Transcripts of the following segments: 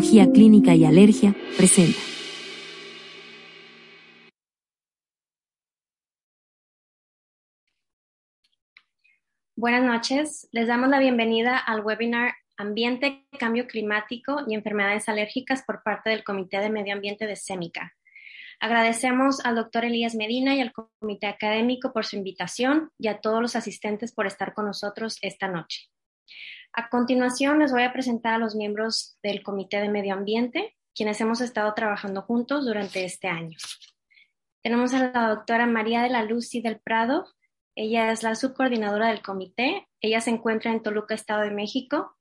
Clínica y Alergia presenta. Buenas noches, les damos la bienvenida al webinar Ambiente, Cambio Climático y Enfermedades Alérgicas por parte del Comité de Medio Ambiente de SEMICA. Agradecemos al doctor Elías Medina y al comité académico por su invitación y a todos los asistentes por estar con nosotros esta noche. A continuación, les voy a presentar a los miembros del Comité de Medio Ambiente, quienes hemos estado trabajando juntos durante este año. Tenemos a la doctora María de la Luz y del Prado. Ella es la subcoordinadora del comité. Ella se encuentra en Toluca, Estado de México.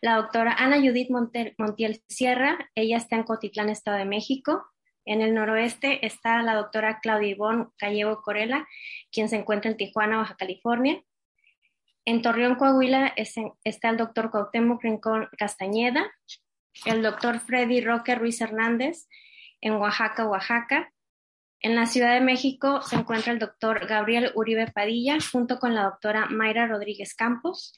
La doctora Ana Judith Montiel Sierra. Ella está en Cotitlán, Estado de México. En el noroeste está la doctora Claudia Ivonne Callego Corela, quien se encuentra en Tijuana, Baja California. En Torreón, Coahuila, está el doctor Cuauhtémoc Rincón Castañeda, el doctor Freddy Roque Ruiz Hernández, en Oaxaca, Oaxaca. En la Ciudad de México se encuentra el doctor Gabriel Uribe Padilla, junto con la doctora Mayra Rodríguez Campos.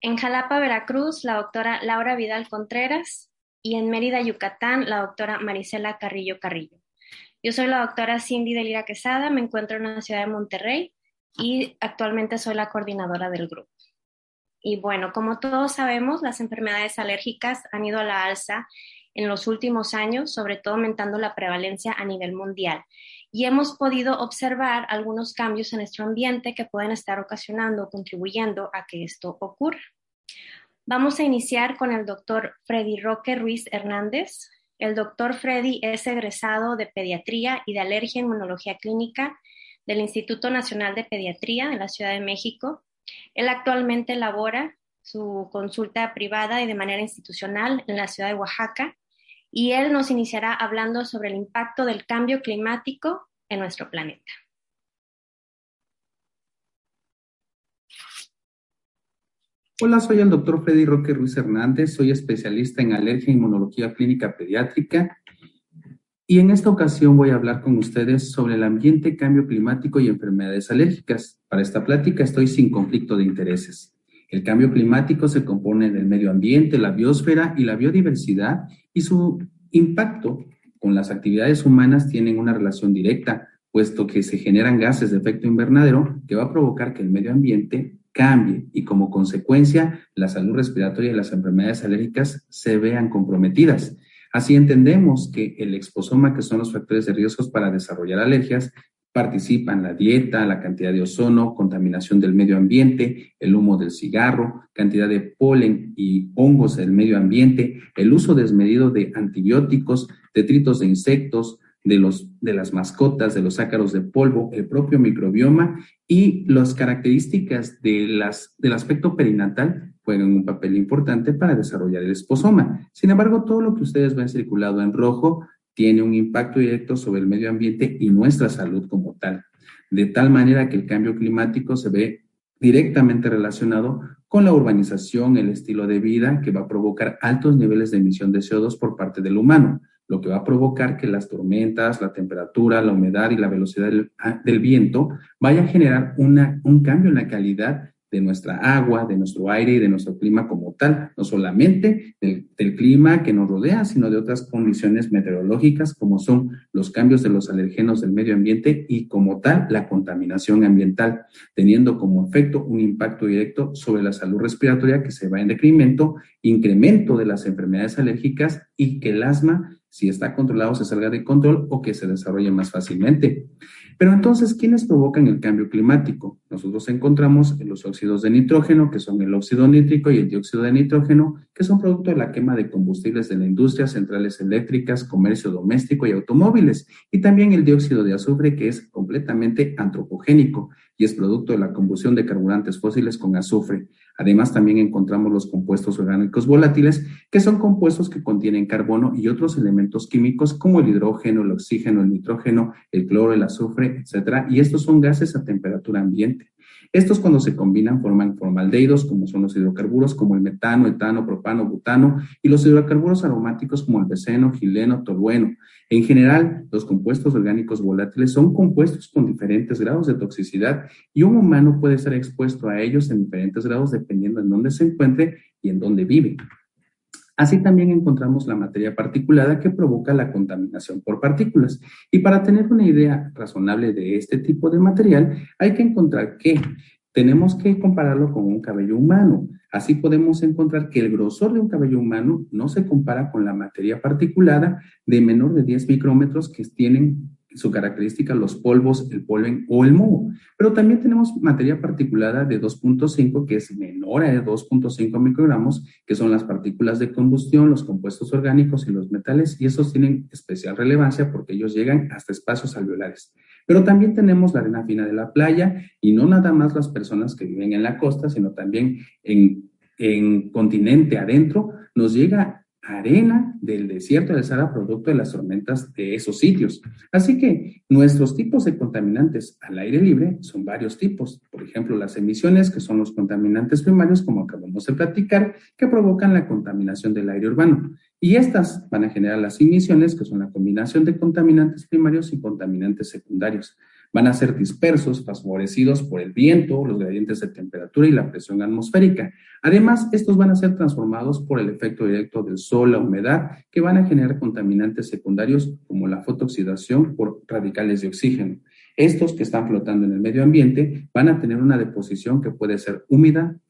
En Jalapa, Veracruz, la doctora Laura Vidal Contreras. Y en Mérida, Yucatán, la doctora Marisela Carrillo Carrillo. Yo soy la doctora Cindy Delira Quesada, me encuentro en la ciudad de Monterrey y actualmente soy la coordinadora del grupo. Y bueno, como todos sabemos, las enfermedades alérgicas han ido a la alza en los últimos años, sobre todo aumentando la prevalencia a nivel mundial. Y hemos podido observar algunos cambios en nuestro ambiente que pueden estar ocasionando o contribuyendo a que esto ocurra. Vamos a iniciar con el doctor Freddy Roque Ruiz Hernández. El doctor Freddy es egresado de Pediatría y de Alergia e Inmunología Clínica del Instituto Nacional de Pediatría de la Ciudad de México. Él actualmente elabora su consulta privada y de manera institucional en la ciudad de Oaxaca y él nos iniciará hablando sobre el impacto del cambio climático en nuestro planeta. Hola, soy el doctor Freddy Roque Ruiz Hernández, soy especialista en alergia e inmunología clínica pediátrica y en esta ocasión voy a hablar con ustedes sobre el ambiente, cambio climático y enfermedades alérgicas. Para esta plática estoy sin conflicto de intereses. El cambio climático se compone del medio ambiente, la biosfera y la biodiversidad y su impacto con las actividades humanas tienen una relación directa, puesto que se generan gases de efecto invernadero que va a provocar que el medio ambiente cambie y como consecuencia la salud respiratoria y las enfermedades alérgicas se vean comprometidas. Así entendemos que el exposoma, que son los factores de riesgos para desarrollar alergias, participan la dieta, la cantidad de ozono, contaminación del medio ambiente, el humo del cigarro, cantidad de polen y hongos del medio ambiente, el uso desmedido de antibióticos, detritos de insectos, de, los, de las mascotas, de los ácaros de polvo, el propio microbioma y las características de las, del aspecto perinatal juegan un papel importante para desarrollar el esposoma. Sin embargo, todo lo que ustedes ven circulado en rojo tiene un impacto directo sobre el medio ambiente y nuestra salud como tal, de tal manera que el cambio climático se ve directamente relacionado con la urbanización, el estilo de vida que va a provocar altos niveles de emisión de CO2 por parte del humano lo que va a provocar que las tormentas, la temperatura, la humedad y la velocidad del, ah, viento vaya a generar una, un cambio en la calidad de nuestra agua, de nuestro aire y de nuestro clima como tal, no solamente del, clima que nos rodea, sino de otras condiciones meteorológicas como son los cambios de los alergenos del medio ambiente y como tal la contaminación ambiental, teniendo como efecto un impacto directo sobre la salud respiratoria que se va en decremento, incremento de las enfermedades alérgicas y que el asma si está controlado se salga de control o que se desarrolle más fácilmente. Pero entonces, ¿quiénes provocan el cambio climático? Nosotros encontramos los óxidos de nitrógeno, que son el óxido nítrico y el dióxido de nitrógeno, que son producto de la quema de combustibles de la industria, centrales eléctricas, comercio doméstico y automóviles, y también el dióxido de azufre, que es completamente antropogénico y es producto de la combustión de carburantes fósiles con azufre. Además, también encontramos los compuestos orgánicos volátiles, que son compuestos que contienen carbono y otros elementos químicos como el hidrógeno, el oxígeno, el nitrógeno, el cloro, el azufre, etcétera, y estos son gases a temperatura ambiente. Estos cuando se combinan forman formaldehídos, como son los hidrocarburos, como el metano, etano, propano, butano, y los hidrocarburos aromáticos como el beceno, gileno, tolueno. En general, los compuestos orgánicos volátiles son compuestos con diferentes grados de toxicidad y un humano puede estar expuesto a ellos en diferentes grados dependiendo en dónde se encuentre y en dónde vive. Así también encontramos la materia particulada que provoca la contaminación por partículas. Y para tener una idea razonable de este tipo de material, hay que encontrar que tenemos que compararlo con un cabello humano. Así podemos encontrar que el grosor de un cabello humano no se compara con la materia particulada de menor de 10 micrómetros que tienen su característica los polvos, el polen o el moho. Pero también tenemos materia particulada de 2.5 que es menor a 2.5 microgramos, que son las partículas de combustión, los compuestos orgánicos y los metales, y esos tienen especial relevancia porque ellos llegan hasta espacios alveolares. Pero también tenemos la arena fina de la playa y no nada más las personas que viven en la costa, sino también en, en continente adentro, nos llega arena del desierto del Sahara producto de las tormentas de esos sitios. Así que nuestros tipos de contaminantes al aire libre son varios tipos. Por ejemplo, las emisiones, que son los contaminantes primarios, como acabamos de platicar, que provocan la contaminación del aire urbano. Y estas van a generar las emisiones, que son la combinación de contaminantes primarios y contaminantes secundarios van a ser dispersos, favorecidos por el viento, los gradientes de temperatura y la presión atmosférica. Además, estos van a ser transformados por el efecto directo del sol, la humedad, que van a generar contaminantes secundarios como la fotooxidación por radicales de oxígeno. Estos que están flotando en el medio ambiente van a tener una deposición que puede ser húmeda,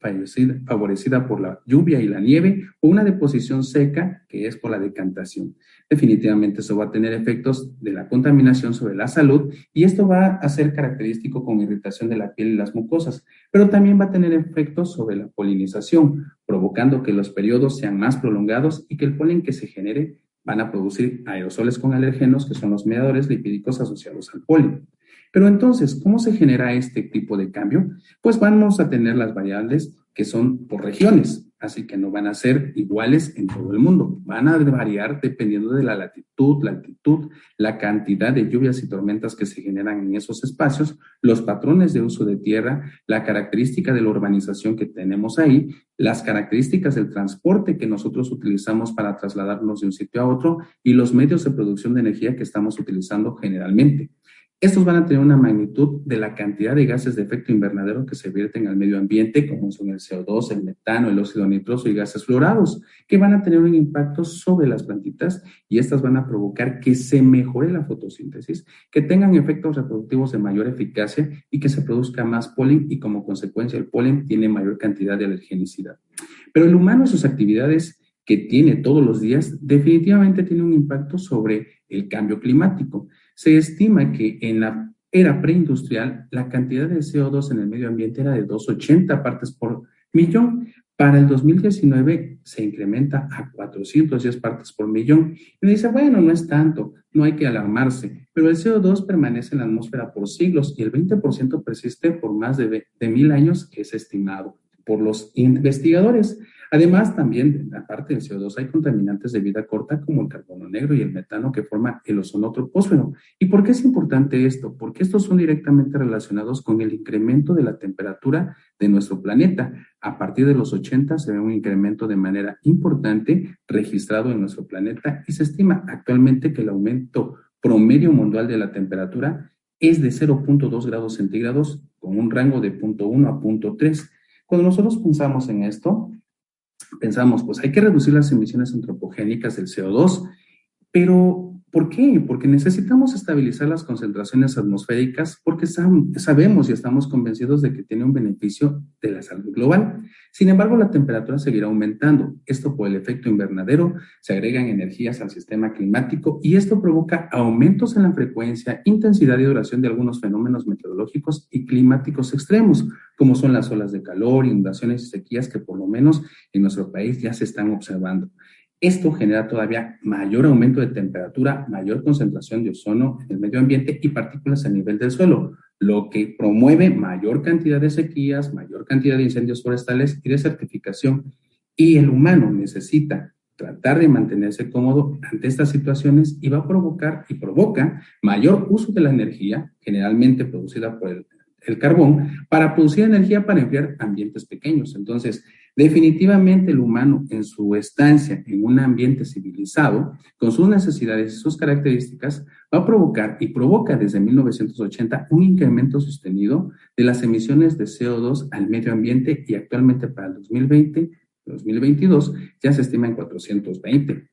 favorecida por la lluvia y la nieve, o una deposición seca, que es por la decantación. Definitivamente eso va a tener efectos de la contaminación sobre la salud y esto va a ser característico con irritación de la piel y las mucosas, pero también va a tener efectos sobre la polinización, provocando que los periodos sean más prolongados y que el polen que se genere van a producir aerosoles con alergenos, que son los mediadores lipídicos asociados al polen. Pero entonces, ¿cómo se genera este tipo de cambio? Pues vamos a tener las variables que son por regiones, así que no van a ser iguales en todo el mundo, van a variar dependiendo de la latitud, la altitud, la cantidad de lluvias y tormentas que se generan en esos espacios, los patrones de uso de tierra, la característica de la urbanización que tenemos ahí, las características del transporte que nosotros utilizamos para trasladarnos de un sitio a otro y los medios de producción de energía que estamos utilizando generalmente. Estos van a tener una magnitud de la cantidad de gases de efecto invernadero que se vierten al medio ambiente, como son el CO2, el metano, el óxido nitroso y gases fluorados, que van a tener un impacto sobre las plantitas y estas van a provocar que se mejore la fotosíntesis, que tengan efectos reproductivos de mayor eficacia y que se produzca más polen y como consecuencia el polen tiene mayor cantidad de alergenicidad. Pero el humano sus actividades que tiene todos los días definitivamente tiene un impacto sobre el cambio climático. Se estima que en la era preindustrial la cantidad de CO2 en el medio ambiente era de 280 partes por millón. Para el 2019 se incrementa a 410 partes por millón. Y dice, bueno, no es tanto, no hay que alarmarse, pero el CO2 permanece en la atmósfera por siglos y el 20% persiste por más de, de mil años, que es estimado por los investigadores. Además, también, aparte del CO2, hay contaminantes de vida corta como el carbono negro y el metano que forman el ozono troposfero. ¿Y por qué es importante esto? Porque estos son directamente relacionados con el incremento de la temperatura de nuestro planeta. A partir de los 80 se ve un incremento de manera importante registrado en nuestro planeta y se estima actualmente que el aumento promedio mundial de la temperatura es de 0.2 grados centígrados con un rango de 0.1 a 0.3. Cuando nosotros pensamos en esto, pensamos, pues hay que reducir las emisiones antropogénicas del CO2, pero ¿por qué? Porque necesitamos estabilizar las concentraciones atmosféricas porque sabemos y estamos convencidos de que tiene un beneficio de la salud global. Sin embargo, la temperatura seguirá aumentando. Esto por el efecto invernadero, se agregan energías al sistema climático y esto provoca aumentos en la frecuencia, intensidad y duración de algunos fenómenos meteorológicos y climáticos extremos, como son las olas de calor, inundaciones y sequías que por lo menos en nuestro país ya se están observando. Esto genera todavía mayor aumento de temperatura, mayor concentración de ozono en el medio ambiente y partículas a nivel del suelo, lo que promueve mayor cantidad de sequías, mayor cantidad de incendios forestales y desertificación. Y el humano necesita tratar de mantenerse cómodo ante estas situaciones y va a provocar y provoca mayor uso de la energía, generalmente producida por el el carbón para producir energía para enfriar ambientes pequeños. Entonces, definitivamente el humano en su estancia en un ambiente civilizado, con sus necesidades y sus características, va a provocar y provoca desde 1980 un incremento sostenido de las emisiones de CO2 al medio ambiente y actualmente para el 2020 2022 ya se estima en 420.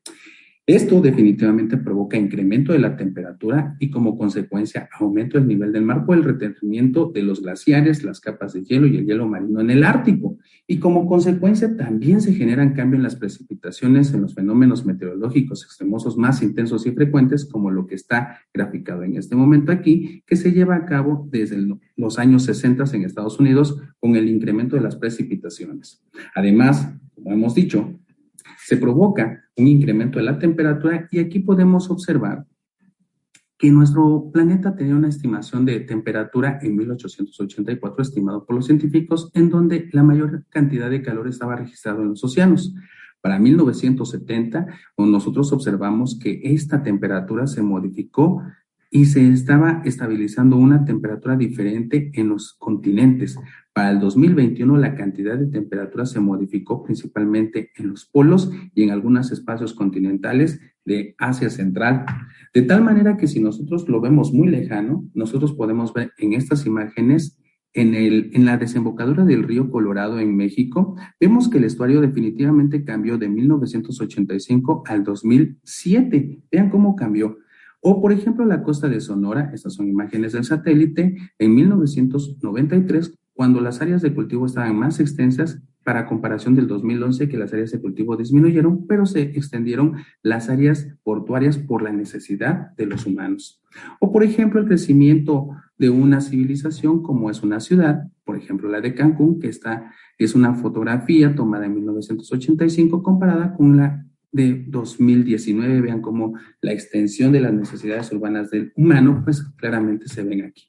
Esto definitivamente provoca incremento de la temperatura y como consecuencia aumento del nivel del mar por el retenimiento de los glaciares, las capas de hielo y el hielo marino en el Ártico. Y como consecuencia también se generan cambios en las precipitaciones, en los fenómenos meteorológicos extremosos más intensos y frecuentes, como lo que está graficado en este momento aquí, que se lleva a cabo desde los años 60 en Estados Unidos con el incremento de las precipitaciones. Además, como hemos dicho, se provoca un incremento de la temperatura y aquí podemos observar que nuestro planeta tenía una estimación de temperatura en 1884 estimado por los científicos en donde la mayor cantidad de calor estaba registrado en los océanos. Para 1970, nosotros observamos que esta temperatura se modificó y se estaba estabilizando una temperatura diferente en los continentes. Para el 2021 la cantidad de temperatura se modificó principalmente en los polos y en algunos espacios continentales de Asia Central. De tal manera que si nosotros lo vemos muy lejano, nosotros podemos ver en estas imágenes en, el, en la desembocadura del río Colorado en México, vemos que el estuario definitivamente cambió de 1985 al 2007. Vean cómo cambió. O, por ejemplo, la costa de Sonora, estas son imágenes del satélite, en 1993, cuando las áreas de cultivo estaban más extensas para comparación del 2011, que las áreas de cultivo disminuyeron, pero se extendieron las áreas portuarias por la necesidad de los humanos. O, por ejemplo, el crecimiento de una civilización como es una ciudad, por ejemplo, la de Cancún, que está, es una fotografía tomada en 1985 comparada con la de 2019, vean cómo la extensión de las necesidades urbanas del humano, pues claramente se ven aquí.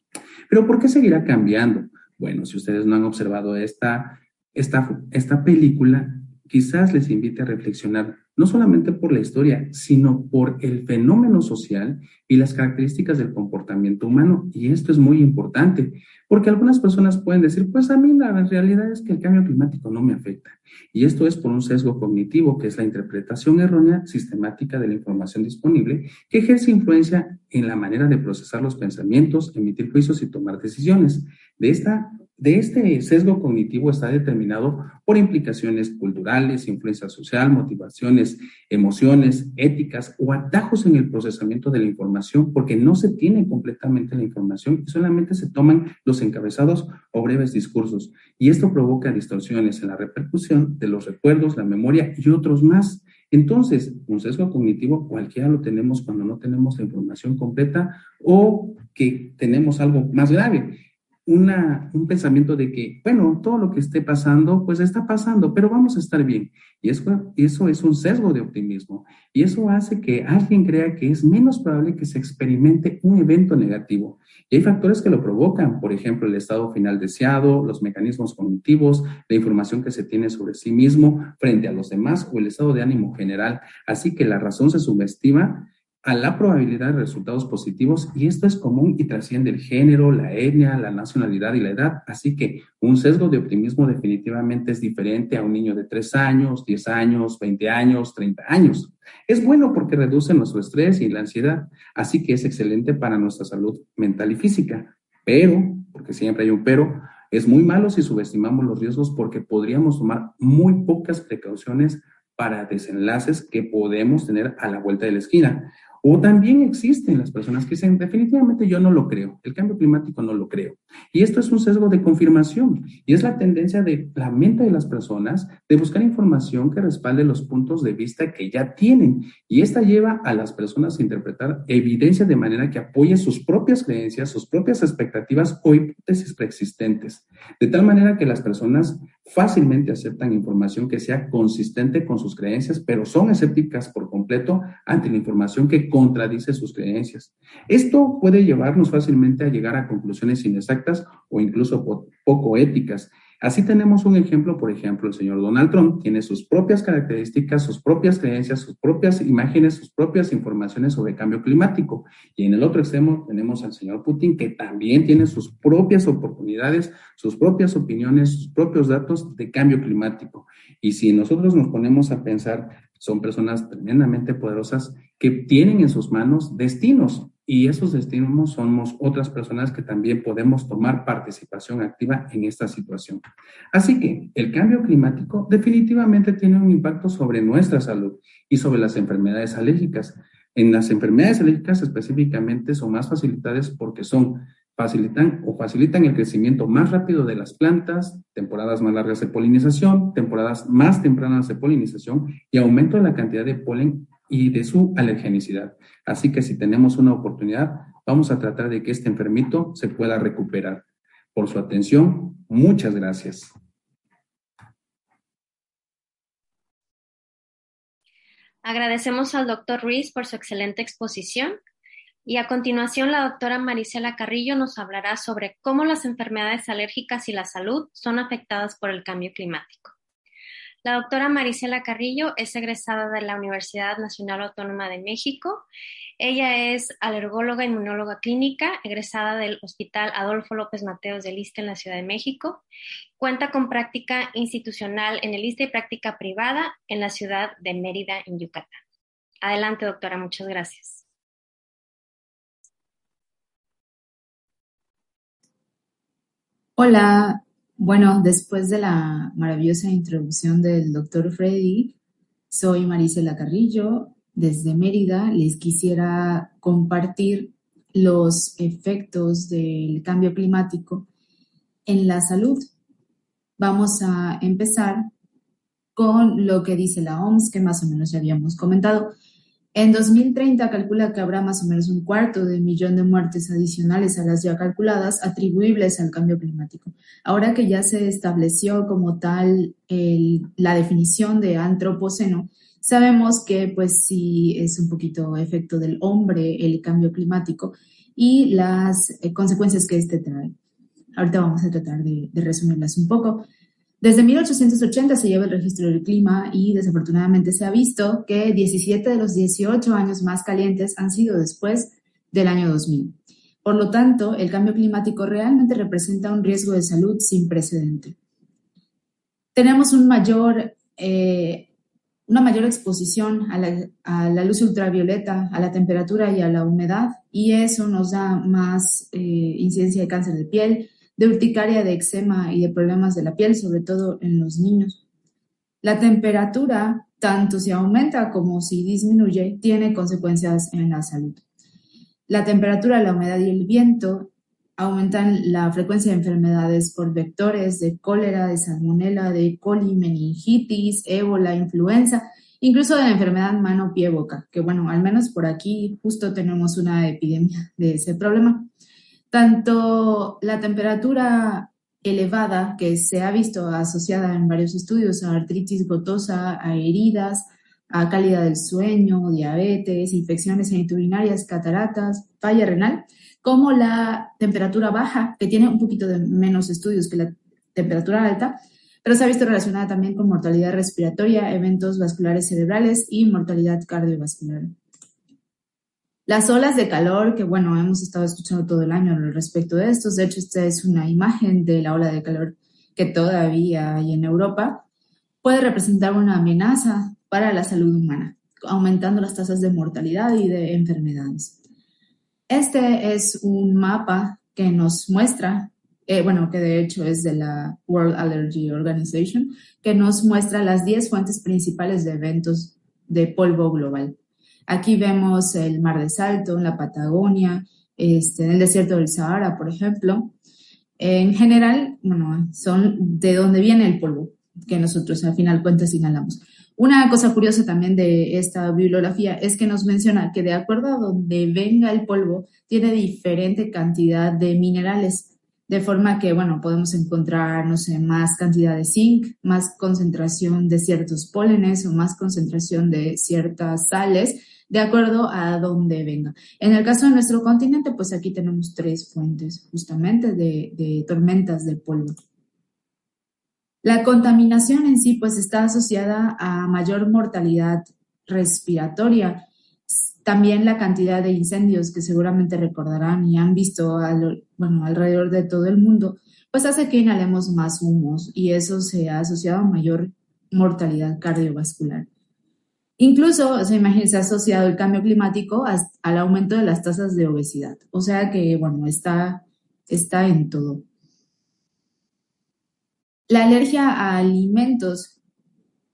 Pero ¿por qué seguirá cambiando? Bueno, si ustedes no han observado esta, esta, esta película, quizás les invite a reflexionar no solamente por la historia, sino por el fenómeno social y las características del comportamiento humano. Y esto es muy importante, porque algunas personas pueden decir, pues a mí la realidad es que el cambio climático no me afecta. Y esto es por un sesgo cognitivo, que es la interpretación errónea sistemática de la información disponible, que ejerce influencia en la manera de procesar los pensamientos, emitir juicios y tomar decisiones. De esta de este sesgo cognitivo está determinado por implicaciones culturales, influencia social, motivaciones, emociones, éticas o atajos en el procesamiento de la información porque no se tiene completamente la información y solamente se toman los encabezados o breves discursos. Y esto provoca distorsiones en la repercusión de los recuerdos, la memoria y otros más. Entonces, un sesgo cognitivo cualquiera lo tenemos cuando no tenemos la información completa o que tenemos algo más grave una, un pensamiento de que, bueno, todo lo que esté pasando, pues está pasando, pero vamos a estar bien. Y eso, eso es un sesgo de optimismo. Y eso hace que alguien crea que es menos probable que se experimente un evento negativo. Y hay factores que lo provocan, por ejemplo, el estado final deseado, los mecanismos cognitivos, la información que se tiene sobre sí mismo frente a los demás o el estado de ánimo general. Así que la razón se subestima a la probabilidad de resultados positivos y esto es común y trasciende el género, la etnia, la nacionalidad y la edad. Así que un sesgo de optimismo definitivamente es diferente a un niño de 3 años, 10 años, 20 años, 30 años. Es bueno porque reduce nuestro estrés y la ansiedad, así que es excelente para nuestra salud mental y física. Pero, porque siempre hay un pero, es muy malo si subestimamos los riesgos porque podríamos tomar muy pocas precauciones para desenlaces que podemos tener a la vuelta de la esquina. O también existen las personas que dicen, definitivamente yo no lo creo, el cambio climático no lo creo. Y esto es un sesgo de confirmación y es la tendencia de la mente de las personas de buscar información que respalde los puntos de vista que ya tienen. Y esta lleva a las personas a interpretar evidencia de manera que apoye sus propias creencias, sus propias expectativas o hipótesis preexistentes. De tal manera que las personas fácilmente aceptan información que sea consistente con sus creencias, pero son escépticas por completo ante la información que contradice sus creencias. Esto puede llevarnos fácilmente a llegar a conclusiones inexactas o incluso poco éticas. Así tenemos un ejemplo, por ejemplo, el señor Donald Trump tiene sus propias características, sus propias creencias, sus propias imágenes, sus propias informaciones sobre cambio climático. Y en el otro extremo tenemos al señor Putin que también tiene sus propias oportunidades, sus propias opiniones, sus propios datos de cambio climático. Y si nosotros nos ponemos a pensar, son personas tremendamente poderosas que tienen en sus manos destinos y esos destinos somos otras personas que también podemos tomar participación activa en esta situación. Así que el cambio climático definitivamente tiene un impacto sobre nuestra salud y sobre las enfermedades alérgicas. En las enfermedades alérgicas específicamente son más facilitadas porque son facilitan o facilitan el crecimiento más rápido de las plantas, temporadas más largas de polinización, temporadas más tempranas de polinización y aumento de la cantidad de polen y de su alergenicidad. Así que si tenemos una oportunidad, vamos a tratar de que este enfermito se pueda recuperar. Por su atención, muchas gracias. Agradecemos al doctor Ruiz por su excelente exposición y a continuación la doctora Marisela Carrillo nos hablará sobre cómo las enfermedades alérgicas y la salud son afectadas por el cambio climático. La doctora Marisela Carrillo es egresada de la Universidad Nacional Autónoma de México. Ella es alergóloga inmunóloga clínica, egresada del Hospital Adolfo López Mateos del ISTE en la Ciudad de México. Cuenta con práctica institucional en el ISTE y práctica privada en la ciudad de Mérida, en Yucatán. Adelante, doctora, muchas gracias. Hola, bueno, después de la maravillosa introducción del doctor Freddy, soy Marisela Carrillo. Desde Mérida les quisiera compartir los efectos del cambio climático en la salud. Vamos a empezar con lo que dice la OMS, que más o menos ya habíamos comentado. En 2030 calcula que habrá más o menos un cuarto de millón de muertes adicionales a las ya calculadas atribuibles al cambio climático. Ahora que ya se estableció como tal la definición de antropoceno, sabemos que pues sí es un poquito efecto del hombre el cambio climático y las eh, consecuencias que este trae. Ahorita vamos a tratar de resumirlas un poco. Desde 1880 se lleva el registro del clima y desafortunadamente se ha visto que 17 de los 18 años más calientes han sido después del año 2000. Por lo tanto, el cambio climático realmente representa un riesgo de salud sin precedente. Tenemos eh, una mayor exposición a la, a la, luz ultravioleta, a la temperatura y a la humedad, y eso nos da más eh, incidencia de cáncer de piel, de urticaria, de eczema y de problemas de la piel, sobre todo en los niños. La temperatura, tanto si aumenta como si disminuye, tiene consecuencias en la salud. La temperatura, la humedad y el viento aumentan la frecuencia de enfermedades por vectores de cólera, de salmonela, de coli, meningitis, ébola, influenza, incluso de la enfermedad mano-pie-boca, que bueno, al menos por aquí justo tenemos una epidemia de ese problema. Tanto la temperatura elevada, que se ha visto asociada en varios estudios a artritis gotosa, a heridas, a calidad del sueño, diabetes, infecciones geniturinarias, cataratas, falla renal, como la temperatura baja, que tiene un poquito de menos estudios que la temperatura alta, pero se ha visto relacionada también con mortalidad respiratoria, eventos vasculares cerebrales y mortalidad cardiovascular. Las olas de calor, que bueno, hemos estado escuchando todo el año respecto de estos. De hecho, esta es una imagen de la ola de calor que todavía hay en Europa. Puede representar una amenaza para la salud humana, aumentando las tasas de mortalidad y de enfermedades. Este es un mapa que nos muestra, eh, bueno, que de hecho es de la World Allergy Organization, que nos muestra las 10 fuentes principales de eventos de polvo global. Aquí vemos el mar de Salto, la Patagonia, este, en el desierto del Sahara, por ejemplo. En general, bueno, son de donde viene el polvo que nosotros al final cuentas inhalamos. Una cosa curiosa también de esta bibliografía es que nos menciona que de acuerdo a donde venga el polvo, tiene diferente cantidad de minerales, de forma que, bueno, podemos encontrar, no sé, más cantidad de zinc, más concentración de ciertos pólenes o más concentración de ciertas sales, de acuerdo a dónde venga. En el caso de nuestro continente, pues aquí tenemos tres fuentes justamente de, tormentas de polvo. La contaminación en sí, pues está asociada a mayor mortalidad respiratoria. También la cantidad de incendios que seguramente recordarán y han visto alrededor de todo el mundo, pues hace que inhalemos más humos y eso se ha asociado a mayor mortalidad cardiovascular. Incluso, se imagina, se ha asociado el cambio climático al aumento de las tasas de obesidad. O sea que, bueno, está, está en todo. La alergia a alimentos.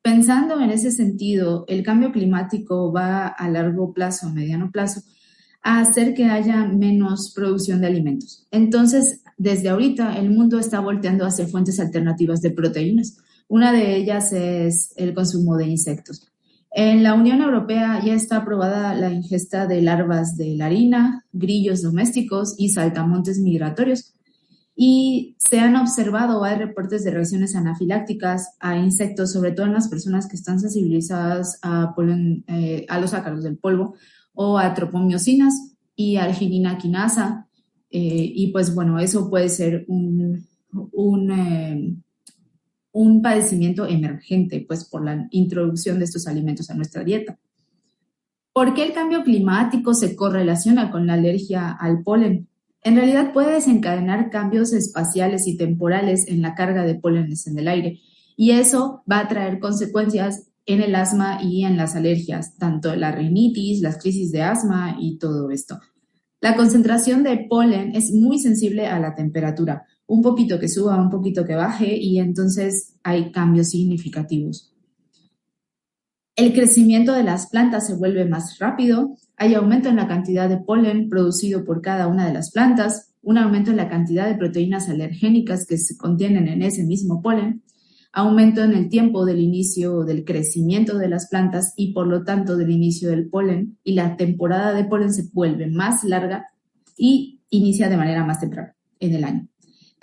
Pensando en ese sentido, el cambio climático va a largo plazo, mediano plazo, a hacer que haya menos producción de alimentos. Entonces, desde ahorita, el mundo está volteando hacia fuentes alternativas de proteínas. Una de ellas es el consumo de insectos. En la Unión Europea ya está aprobada la ingesta de larvas de la harina, grillos domésticos y saltamontes migratorios. Y se han observado, hay reportes de reacciones anafilácticas a insectos, sobre todo en las personas que están sensibilizadas a, eh, a los ácaros del polvo o a tropomiosinas y arginina quinasa. Eh, y pues bueno, eso puede ser un, un eh, un padecimiento emergente, pues por la introducción de estos alimentos a nuestra dieta. ¿Por qué el cambio climático se correlaciona con la alergia al polen? En realidad puede desencadenar cambios espaciales y temporales en la carga de pólenes en el aire y eso va a traer consecuencias en el asma y en las alergias, tanto la rinitis, las crisis de asma y todo esto. La concentración de polen es muy sensible a la temperatura, un poquito que suba, un poquito que baje y entonces hay cambios significativos. El crecimiento de las plantas se vuelve más rápido, hay aumento en la cantidad de polen producido por cada una de las plantas, un aumento en la cantidad de proteínas alergénicas que se contienen en ese mismo polen, aumento en el tiempo del inicio del crecimiento de las plantas y por lo tanto del inicio del polen y la temporada de polen se vuelve más larga y inicia de manera más temprana en el año.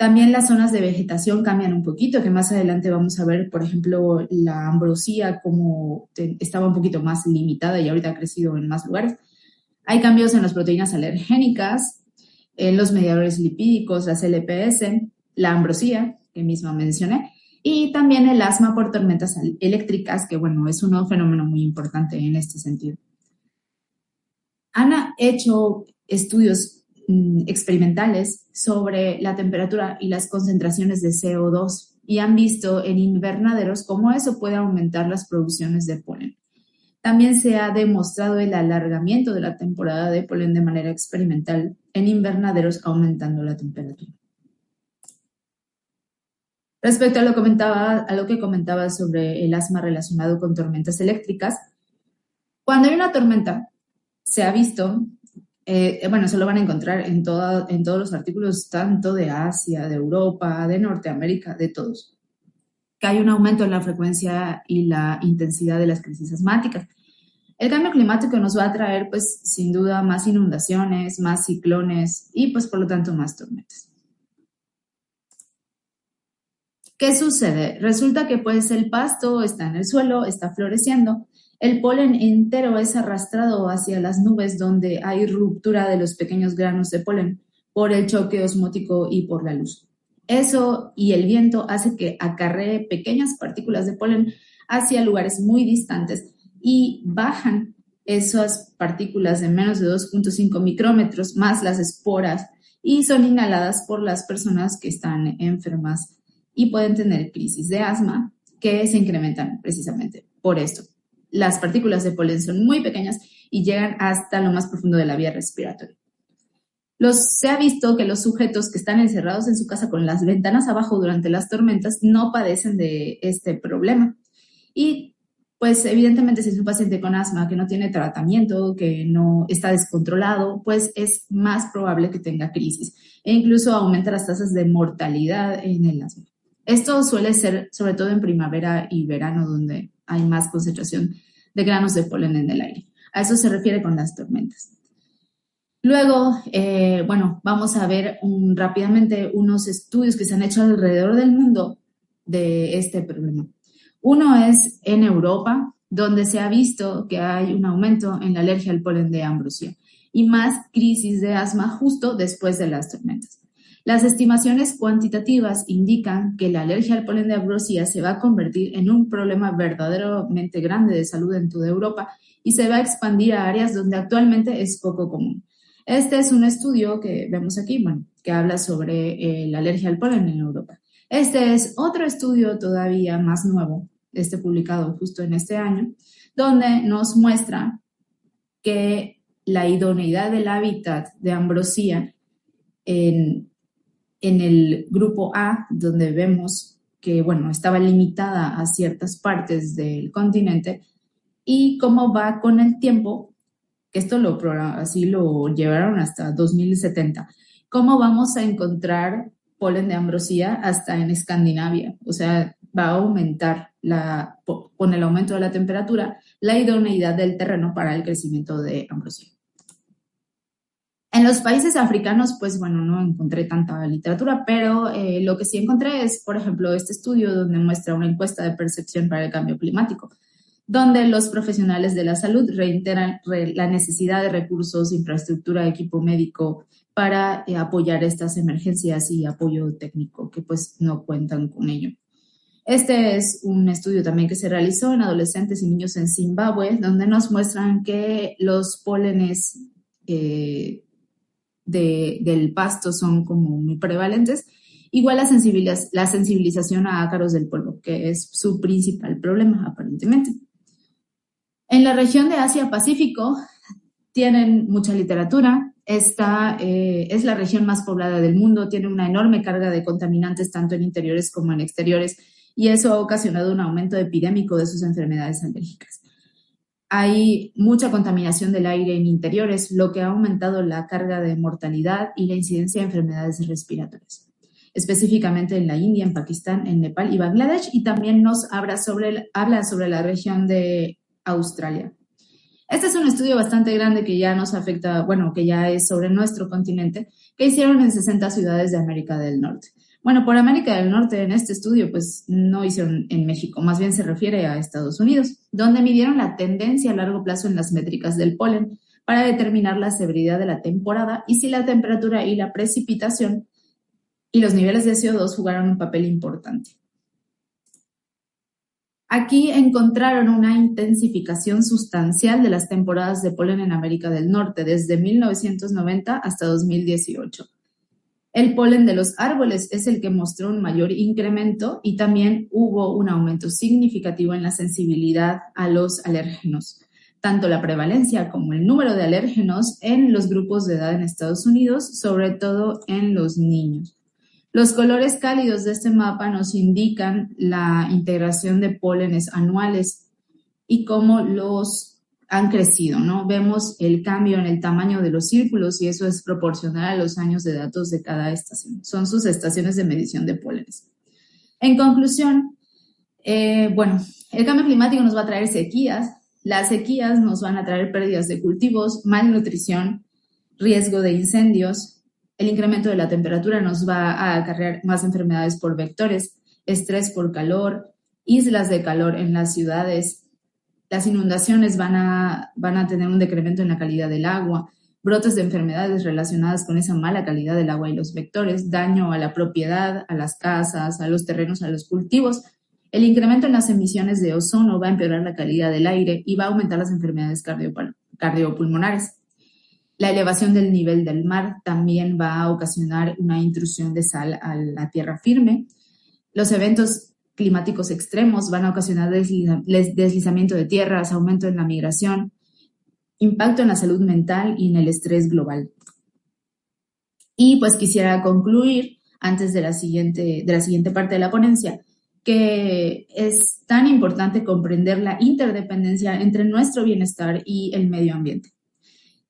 También las zonas de vegetación cambian un poquito, que más adelante vamos a ver, por ejemplo, la ambrosía como estaba un poquito más limitada y ahorita ha crecido en más lugares. Hay cambios en las proteínas alergénicas, en los mediadores lipídicos, las LPS, la ambrosía, que misma mencioné, y también el asma por tormentas eléctricas, que bueno, es un fenómeno muy importante en este sentido. Han hecho estudios experimentales sobre la temperatura y las concentraciones de CO2 y han visto en invernaderos cómo eso puede aumentar las producciones de polen. También se ha demostrado el alargamiento de la temporada de polen de manera experimental en invernaderos aumentando la temperatura. Respecto a lo, comentaba, a lo que comentaba sobre el asma relacionado con tormentas eléctricas, cuando hay una tormenta, se ha visto eh, bueno, eso lo van a encontrar en, en todos los artículos, tanto de Asia, de Europa, de Norteamérica, de todos, que hay un aumento en la frecuencia y la intensidad de las crisis asmáticas. El cambio climático nos va a traer, pues, sin duda, más inundaciones, más ciclones y, pues, por lo tanto, más tormentas. ¿Qué sucede? Resulta que, pues, el pasto está en el suelo, está floreciendo, el polen entero es arrastrado hacia las nubes donde hay ruptura de los pequeños granos de polen por el choque osmótico y por la luz. Eso y el viento hace que acarree pequeñas partículas de polen hacia lugares muy distantes y bajan esas partículas de menos de 2.5 micrómetros más las esporas y son inhaladas por las personas que están enfermas y pueden tener crisis de asma que se incrementan precisamente por esto las partículas de polen son muy pequeñas y llegan hasta lo más profundo de la vía respiratoria. se ha visto que los sujetos que están encerrados en su casa con las ventanas abajo durante las tormentas no padecen de este problema. Y pues evidentemente si es un paciente con asma que no tiene tratamiento, que no está descontrolado, pues es más probable que tenga crisis e incluso aumenta las tasas de mortalidad en el asma. Esto suele ser sobre todo en primavera y verano donde hay más concentración de granos de polen en el aire. A eso se refiere con las tormentas. Luego, eh, bueno, vamos a ver rápidamente unos estudios que se han hecho alrededor del mundo de este problema. Uno es en Europa, donde se ha visto que hay un aumento en la alergia al polen de ambrosía y más crisis de asma justo después de las tormentas. Las estimaciones cuantitativas indican que la alergia al polen de ambrosía se va a convertir en un problema verdaderamente grande de salud en toda Europa y se va a expandir a áreas donde actualmente es poco común. Este es un estudio que vemos aquí, bueno, que habla sobre eh, la alergia al polen en Europa. Este es otro estudio todavía más nuevo, este publicado justo en este año, donde nos muestra que la idoneidad del hábitat de ambrosía en, en el grupo A, donde vemos que, bueno, estaba limitada a ciertas partes del continente, y cómo va con el tiempo, esto lo, así lo llevaron hasta 2070, cómo vamos a encontrar polen de ambrosía hasta en Escandinavia. O sea, va a aumentar la, con el aumento de la temperatura la idoneidad del terreno para el crecimiento de ambrosía. En los países africanos, pues bueno, no encontré tanta literatura, pero eh, lo que sí encontré es, por ejemplo, este estudio donde muestra una encuesta de percepción para el cambio climático, donde los profesionales de la salud reiteran la necesidad de recursos, infraestructura, equipo médico para eh, apoyar estas emergencias y apoyo técnico que pues no cuentan con ello. Este es un estudio también que se realizó en adolescentes y niños en Zimbabue, donde nos muestran que los pólenes eh, del pasto son como muy prevalentes. Igual la, la sensibilización a ácaros del polvo, que es su principal problema aparentemente. En la región de Asia-Pacífico tienen mucha literatura. Esta eh, es la región más poblada del mundo, tiene una enorme carga de contaminantes tanto en interiores como en exteriores y eso ha ocasionado un aumento epidémico de sus enfermedades alérgicas. Hay mucha contaminación del aire en interiores, lo que ha aumentado la carga de mortalidad y la incidencia de enfermedades respiratorias, específicamente en la India, en Pakistán, en Nepal y Bangladesh, y también nos habla sobre, habla sobre la región de Australia. Este es un estudio bastante grande que ya nos afecta, bueno, que ya es sobre nuestro continente, que hicieron en 60 ciudades de América del Norte. Bueno, por América del Norte en este estudio, pues no hicieron en México, más bien se refiere a Estados Unidos, donde midieron la tendencia a largo plazo en las métricas del polen para determinar la severidad de la temporada y si la temperatura y la precipitación y los niveles de CO2 jugaron un papel importante. Aquí encontraron una intensificación sustancial de las temporadas de polen en América del Norte desde 1990 hasta 2018 el polen de los árboles es el que mostró un mayor incremento y también hubo un aumento significativo en la sensibilidad a los alérgenos, tanto la prevalencia como el número de alérgenos en los grupos de edad en Estados Unidos, sobre todo en los niños. Los colores cálidos de este mapa nos indican la integración de pólenes anuales y cómo los han crecido, ¿no? Vemos el cambio en el tamaño de los círculos y eso es proporcional a los años de datos de cada estación. Son sus estaciones de medición de pólenes. En conclusión, eh, bueno, el cambio climático nos va a traer sequías, las sequías nos van a traer pérdidas de cultivos, malnutrición, riesgo de incendios, el incremento de la temperatura nos va a acarrear más enfermedades por vectores, estrés por calor, islas de calor en las ciudades, las inundaciones van a, van a tener un decremento en la calidad del agua, brotes de enfermedades relacionadas con esa mala calidad del agua y los vectores, daño a la propiedad, a las casas, a los terrenos, a los cultivos. El incremento en las emisiones de ozono va a empeorar la calidad del aire y va a aumentar las enfermedades cardiopulmonares. La elevación del nivel del mar también va a ocasionar una intrusión de sal a la tierra firme. Los eventos climáticos extremos van a ocasionar deslizamiento de tierras, aumento en la migración, impacto en la salud mental y en el estrés global. Y pues quisiera concluir antes de la siguiente, de la siguiente parte de la ponencia, que es tan importante comprender la interdependencia entre nuestro bienestar y el medio ambiente.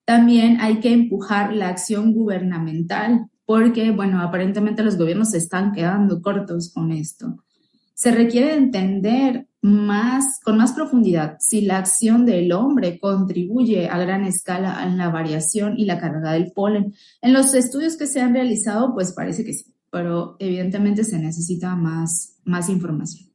También hay que empujar la acción gubernamental porque, bueno, aparentemente los gobiernos se están quedando cortos con esto se requiere entender más, con más profundidad si la acción del hombre contribuye a gran escala en la variación y la carga del polen. En los estudios que se han realizado, pues parece que sí, pero evidentemente se necesita más, más información.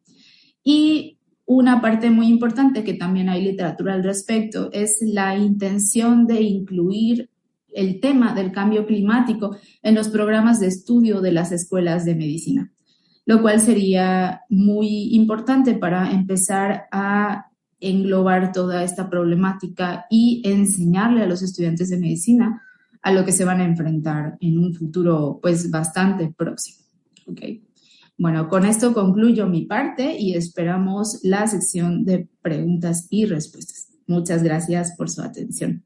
Y una parte muy importante que también hay literatura al respecto es la intención de incluir el tema del cambio climático en los programas de estudio de las escuelas de medicina lo cual sería muy importante para empezar a englobar toda esta problemática y enseñarle a los estudiantes de medicina a lo que se van a enfrentar en un futuro pues bastante próximo. Bueno, con esto concluyo mi parte y esperamos la sección de preguntas y respuestas. Muchas gracias por su atención.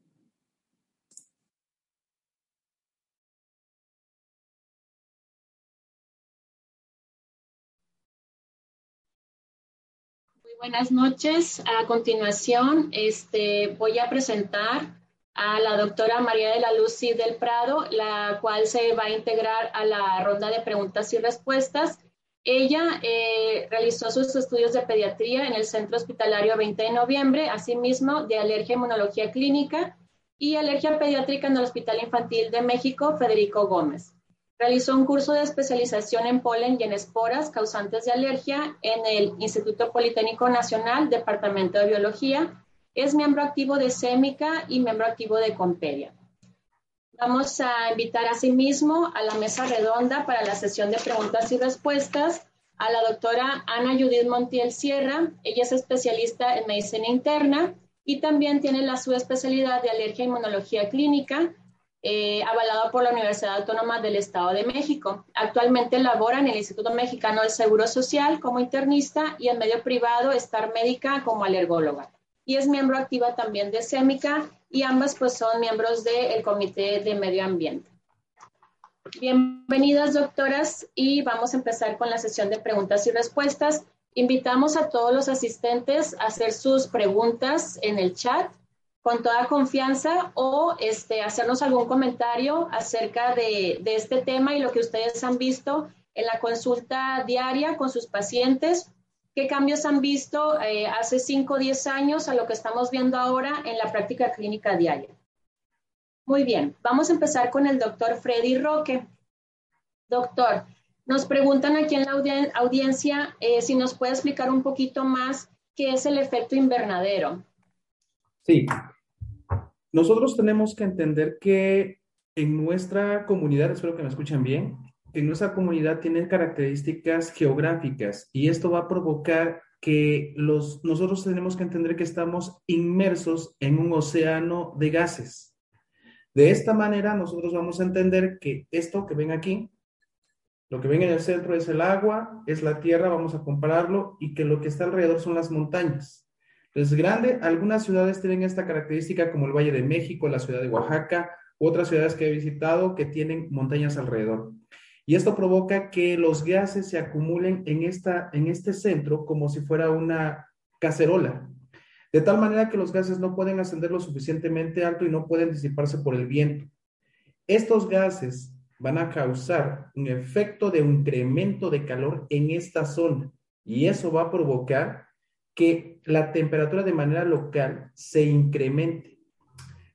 Buenas noches. A continuación, este, voy a presentar a la doctora María de la Luz del Prado, la cual se va a integrar a la ronda de preguntas y respuestas ella eh, realizó sus estudios de pediatría en el Centro Hospitalario 20 de noviembre, asimismo de alergia e inmunología clínica y alergia pediátrica en el Hospital Infantil de México, Federico Gómez. Realizó un curso de especialización en polen y en esporas causantes de alergia en el Instituto Politécnico Nacional, Departamento de Biología. Es miembro activo de SEMICA y miembro activo de Compedia. Vamos a invitar asimismo a la mesa redonda para la sesión de preguntas y respuestas a la doctora Ana Judith Montiel Sierra. Ella es especialista en medicina interna y también tiene la subespecialidad de alergia e inmunología clínica, eh, avalada por la Universidad Autónoma del Estado de México. Actualmente labora en el Instituto Mexicano del Seguro Social como internista y en medio privado estar médica como alergóloga. Y es miembro activa también de SEMICA y ambas pues son miembros del Comité de Medio Ambiente. Bienvenidas doctoras y vamos a empezar con la sesión de preguntas y respuestas. Invitamos a todos los asistentes a hacer sus preguntas en el chat con toda confianza o este, hacernos algún comentario acerca de, este tema y lo que ustedes han visto en la consulta diaria con sus pacientes ¿Qué cambios han visto eh, hace 5 o 10 años a lo que estamos viendo ahora en la práctica clínica diaria? Muy bien, vamos a empezar con el doctor Freddy Roque. Doctor, nos preguntan aquí en la audiencia eh, si nos puede explicar un poquito más qué es el efecto invernadero. Sí, nosotros tenemos que entender que en nuestra comunidad, espero que me escuchen bien, en nuestra comunidad tiene características geográficas y esto va a provocar que los, nosotros tenemos que entender que estamos inmersos en un océano de gases. De esta manera, nosotros vamos a entender que esto que ven aquí, lo que ven en el centro es el agua, es la tierra, vamos a compararlo, y que lo que está alrededor son las montañas. Entonces, grande, algunas ciudades tienen esta característica como el Valle de México, la ciudad de Oaxaca, otras ciudades que he visitado que tienen montañas alrededor. Y esto provoca que los gases se acumulen en, esta, en este centro como si fuera una cacerola, de tal manera que los gases no pueden ascender lo suficientemente alto y no pueden disiparse por el viento. Estos gases van a causar un efecto de incremento de calor en esta zona y eso va a provocar que la temperatura de manera local se incremente.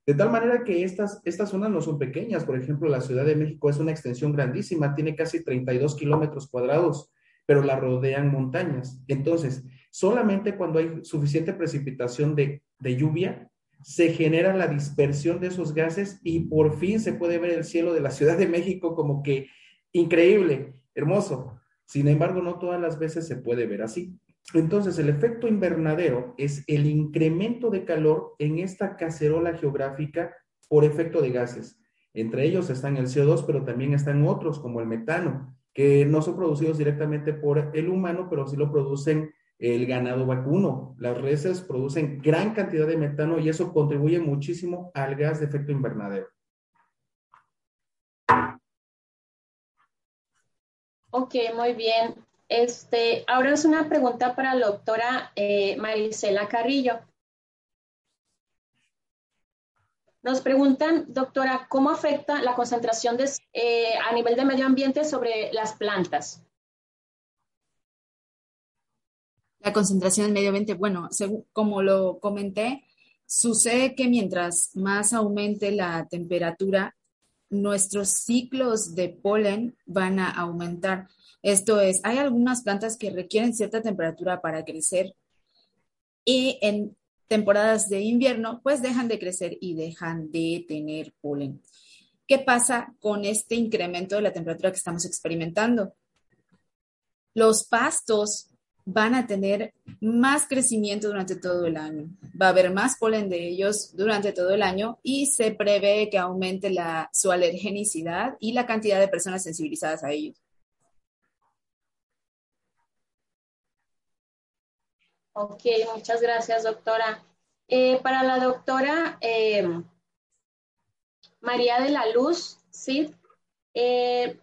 De tal manera que estas, estas zonas no son pequeñas. Por ejemplo, la Ciudad de México es una extensión grandísima, tiene casi 32 kilómetros cuadrados, pero la rodean montañas. Entonces, solamente cuando hay suficiente precipitación de, de lluvia, se genera la dispersión de esos gases y por fin se puede ver el cielo de la Ciudad de México como que increíble, hermoso. Sin embargo, no todas las veces se puede ver así. Entonces, el efecto invernadero es el incremento de calor en esta cacerola geográfica por efecto de gases. Entre ellos están el CO2, pero también están otros como el metano, que no son producidos directamente por el humano, pero sí lo producen el ganado vacuno. Las reses producen gran cantidad de metano y eso contribuye muchísimo al gas de efecto invernadero. Ok, muy bien. Este, ahora es una pregunta para la doctora eh, Marisela Carrillo. Nos preguntan, doctora, ¿cómo afecta la concentración de, eh, a nivel de medio ambiente sobre las plantas? La concentración en medio ambiente, bueno, como lo comenté, sucede que mientras más aumente la temperatura, nuestros ciclos de polen van a aumentar. Esto es, hay algunas plantas que requieren cierta temperatura para crecer y en temporadas de invierno pues dejan de crecer y dejan de tener polen. ¿Qué pasa con este incremento de la temperatura que estamos experimentando? Los pastos van a tener más crecimiento durante todo el año. Va a haber más polen de ellos durante todo el año y se prevé que aumente su alergenicidad y la cantidad de personas sensibilizadas a ellos. Ok, muchas gracias, doctora. Eh, para la doctora eh, María de la Luz, ¿sí? Eh,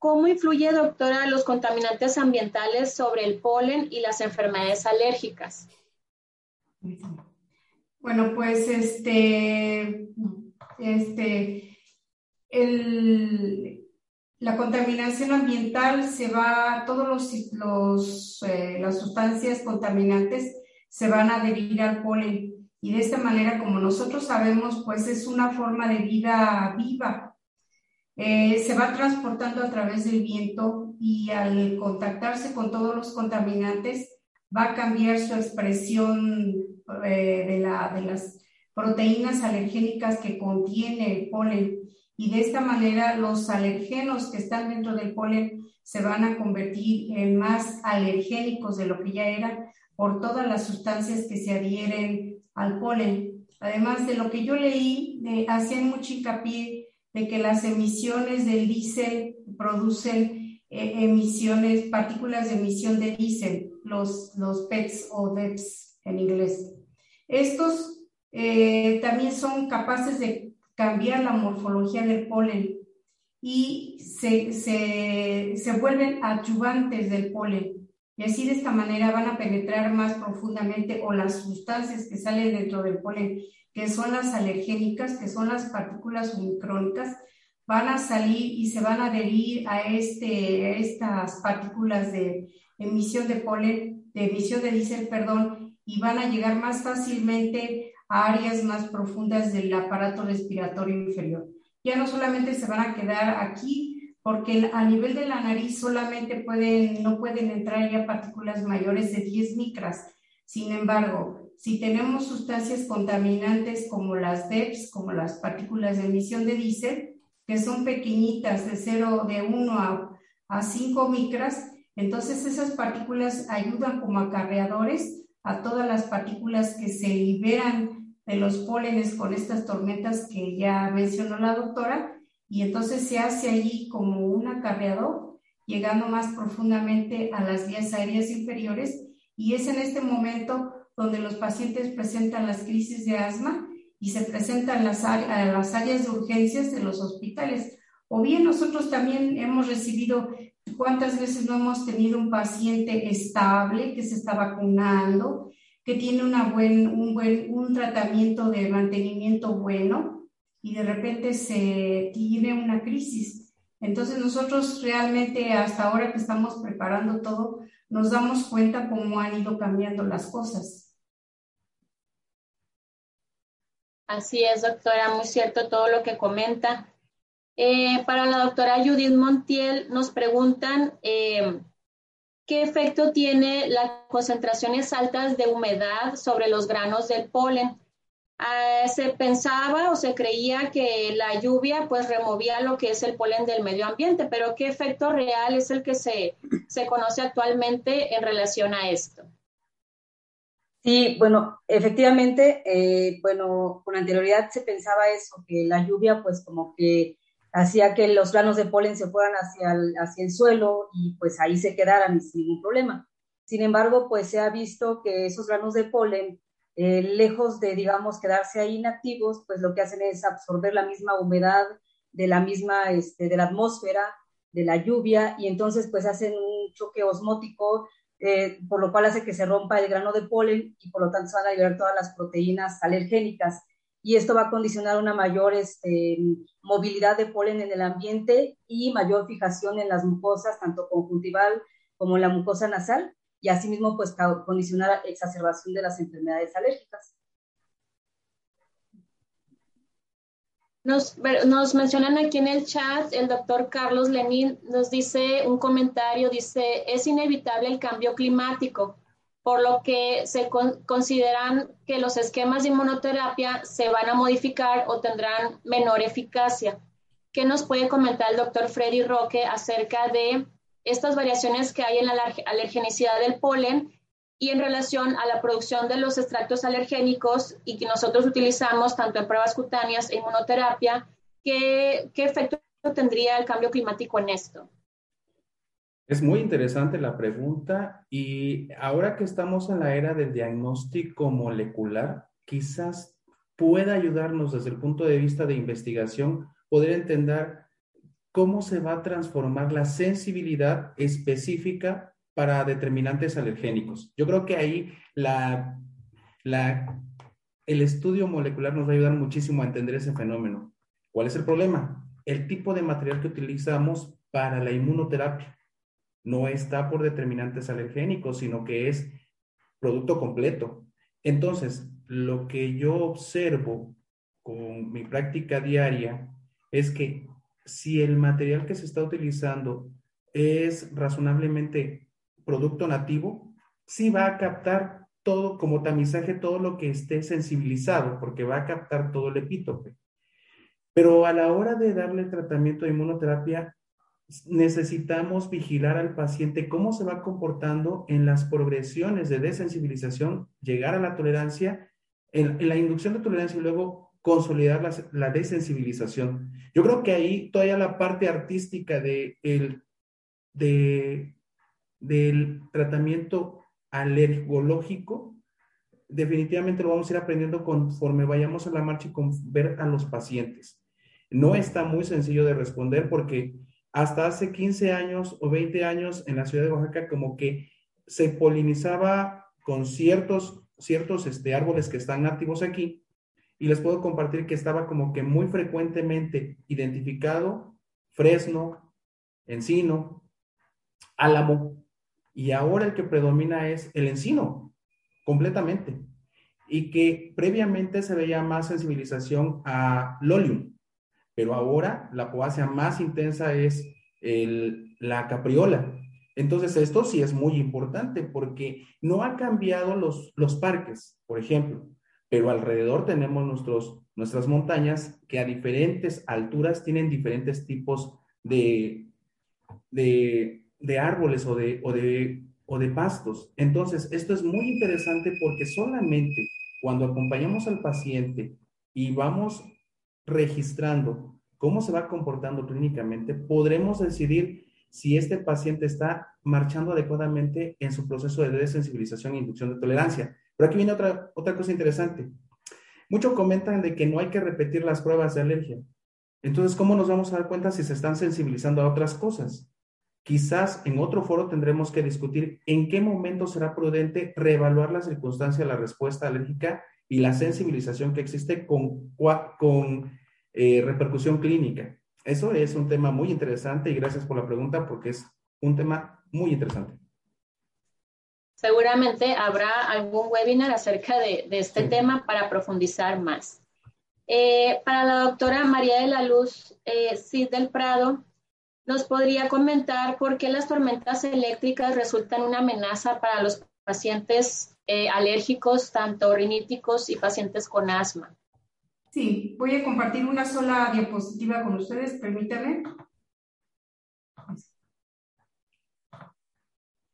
¿Cómo influye, doctora, los contaminantes ambientales sobre el polen y las enfermedades alérgicas? Bueno, pues este, este, el, la contaminación ambiental se va, todos los, los eh, las sustancias contaminantes se van a adherir al polen y de esta manera, como nosotros sabemos, pues es una forma de vida viva. Eh, se va transportando a través del viento y al contactarse con todos los contaminantes va a cambiar su expresión eh, de, la, de las proteínas alergénicas que contiene el polen y de esta manera los alergenos que están dentro del polen se van a convertir en más alergénicos de lo que ya eran por todas las sustancias que se adhieren al polen. Además de lo que yo leí, de, hacían mucho hincapié de que las emisiones del diésel producen eh, emisiones, partículas de emisión de diésel, los, los PETs o DEPs en inglés. Estos eh, también son capaces de cambiar la morfología del polen y se, se, se vuelven adyuvantes del polen. Y así de esta manera van a penetrar más profundamente o las sustancias que salen dentro del polen, que son las alergénicas, que son las partículas omicrónicas, van a salir y se van a adherir a, este, estas partículas de emisión de polen, de emisión de diésel, perdón, y van a llegar más fácilmente áreas más profundas del aparato respiratorio inferior. Ya no solamente se van a quedar aquí, porque a nivel de la nariz solamente pueden, no pueden entrar ya partículas mayores de 10 micras. Sin embargo, si tenemos sustancias contaminantes como las DEPS, como las partículas de emisión de diésel, que son pequeñitas, de 0, de 1 a, a 5 micras, entonces esas partículas ayudan como acarreadores a todas las partículas que se liberan de los pólenes con estas tormentas que ya mencionó la doctora, y entonces se hace allí como un acarreador, llegando más profundamente a las vías aéreas inferiores, y es en este momento donde los pacientes presentan las crisis de asma y se presentan las, a las áreas de urgencias de los hospitales. O bien nosotros también hemos recibido, ¿cuántas veces no hemos tenido un paciente estable que se está vacunando, que tiene una buen, un, buen, un tratamiento de mantenimiento bueno y de repente se tiene una crisis. Entonces nosotros realmente hasta ahora que estamos preparando todo, nos damos cuenta cómo han ido cambiando las cosas. Así es, doctora, muy cierto todo lo que comenta. Eh, para la doctora Judith Montiel nos preguntan eh, ¿Qué efecto tiene las concentraciones altas de humedad sobre los granos del polen? Ah, se pensaba o se creía que la lluvia pues removía lo que es el polen del medio ambiente, pero ¿qué efecto real es el que se, se conoce actualmente en relación a esto? Sí, bueno, efectivamente, eh, bueno, con anterioridad se pensaba eso, que la lluvia pues como que hacía que los granos de polen se fueran hacia el, hacia el suelo y pues ahí se quedaran sin ningún problema. Sin embargo, pues se ha visto que esos granos de polen, eh, lejos de, digamos, quedarse ahí inactivos, pues lo que hacen es absorber la misma humedad de la misma, este, de la atmósfera, de la lluvia, y entonces pues hacen un choque osmótico, eh, por lo cual hace que se rompa el grano de polen y por lo tanto se van a liberar todas las proteínas alergénicas y esto va a condicionar una mayor este, movilidad de polen en el ambiente y mayor fijación en las mucosas, tanto conjuntival como la mucosa nasal, y asimismo pues condicionar exacerbación de las enfermedades alérgicas. Nos, nos, mencionan aquí en el chat, el doctor Carlos Lenín nos dice un comentario, dice, es inevitable el cambio climático por lo que se consideran que los esquemas de inmunoterapia se van a modificar o tendrán menor eficacia. ¿Qué nos puede comentar el doctor Freddy Roque acerca de estas variaciones que hay en la alergenicidad del polen y en relación a la producción de los extractos alergénicos y que nosotros utilizamos tanto en pruebas cutáneas e inmunoterapia? ¿Qué, qué efecto tendría el cambio climático en esto? Es muy interesante la pregunta y ahora que estamos en la era del diagnóstico molecular, quizás pueda ayudarnos desde el punto de vista de investigación poder entender cómo se va a transformar la sensibilidad específica para determinantes alergénicos. Yo creo que ahí el estudio molecular nos va a ayudar muchísimo a entender ese fenómeno. ¿Cuál es el problema? El tipo de material que utilizamos para la inmunoterapia no está por determinantes alergénicos, sino que es producto completo. Entonces, lo que yo observo con mi práctica diaria es que si el material que se está utilizando es razonablemente producto nativo, sí va a captar todo como tamizaje, todo lo que esté sensibilizado, porque va a captar todo el epítope. Pero a la hora de darle tratamiento de inmunoterapia, necesitamos vigilar al paciente cómo se va comportando en las progresiones de desensibilización, llegar a la tolerancia, en, la inducción de tolerancia y luego consolidar la, desensibilización. Yo creo que ahí todavía la parte artística de el, de, del tratamiento alergológico, definitivamente lo vamos a ir aprendiendo conforme vayamos a la marcha y con ver a los pacientes. No está muy sencillo de responder porque hasta hace 15 años o 20 años en la ciudad de Oaxaca como que se polinizaba con ciertos, ciertos este, árboles que están nativos aquí. Y les puedo compartir que estaba como que muy frecuentemente identificado fresno, encino, álamo. Y ahora el que predomina es el encino, completamente. Y que previamente se veía más sensibilización a lolium, pero ahora la poácea más intensa es la capriola. Entonces, esto sí es muy importante porque no ha cambiado los, los parques, por ejemplo, pero alrededor tenemos nuestros, nuestras montañas que a diferentes alturas tienen diferentes tipos de, de, de árboles o de, o, de, o de pastos. Entonces, esto es muy interesante porque solamente cuando acompañamos al paciente y vamos registrando cómo se va comportando clínicamente, podremos decidir si este paciente está marchando adecuadamente en su proceso de desensibilización e inducción de tolerancia. Pero aquí viene otra, otra cosa interesante. Muchos comentan de que no hay que repetir las pruebas de alergia. Entonces, ¿cómo nos vamos a dar cuenta si se están sensibilizando a otras cosas? Quizás en otro foro tendremos que discutir en qué momento será prudente reevaluar la circunstancia de la respuesta alérgica y la sensibilización que existe con, con eh, repercusión clínica. Eso es un tema muy interesante y gracias por la pregunta porque es un tema muy interesante. Seguramente habrá algún webinar acerca de, este tema para profundizar más. Eh, para la doctora María de la Luz eh, Cid del Prado, ¿nos podría comentar por qué las tormentas eléctricas resultan una amenaza para los pacientes eh, alérgicos, tanto riníticos y pacientes con asma? Sí, voy a compartir una sola diapositiva con ustedes, permítanme.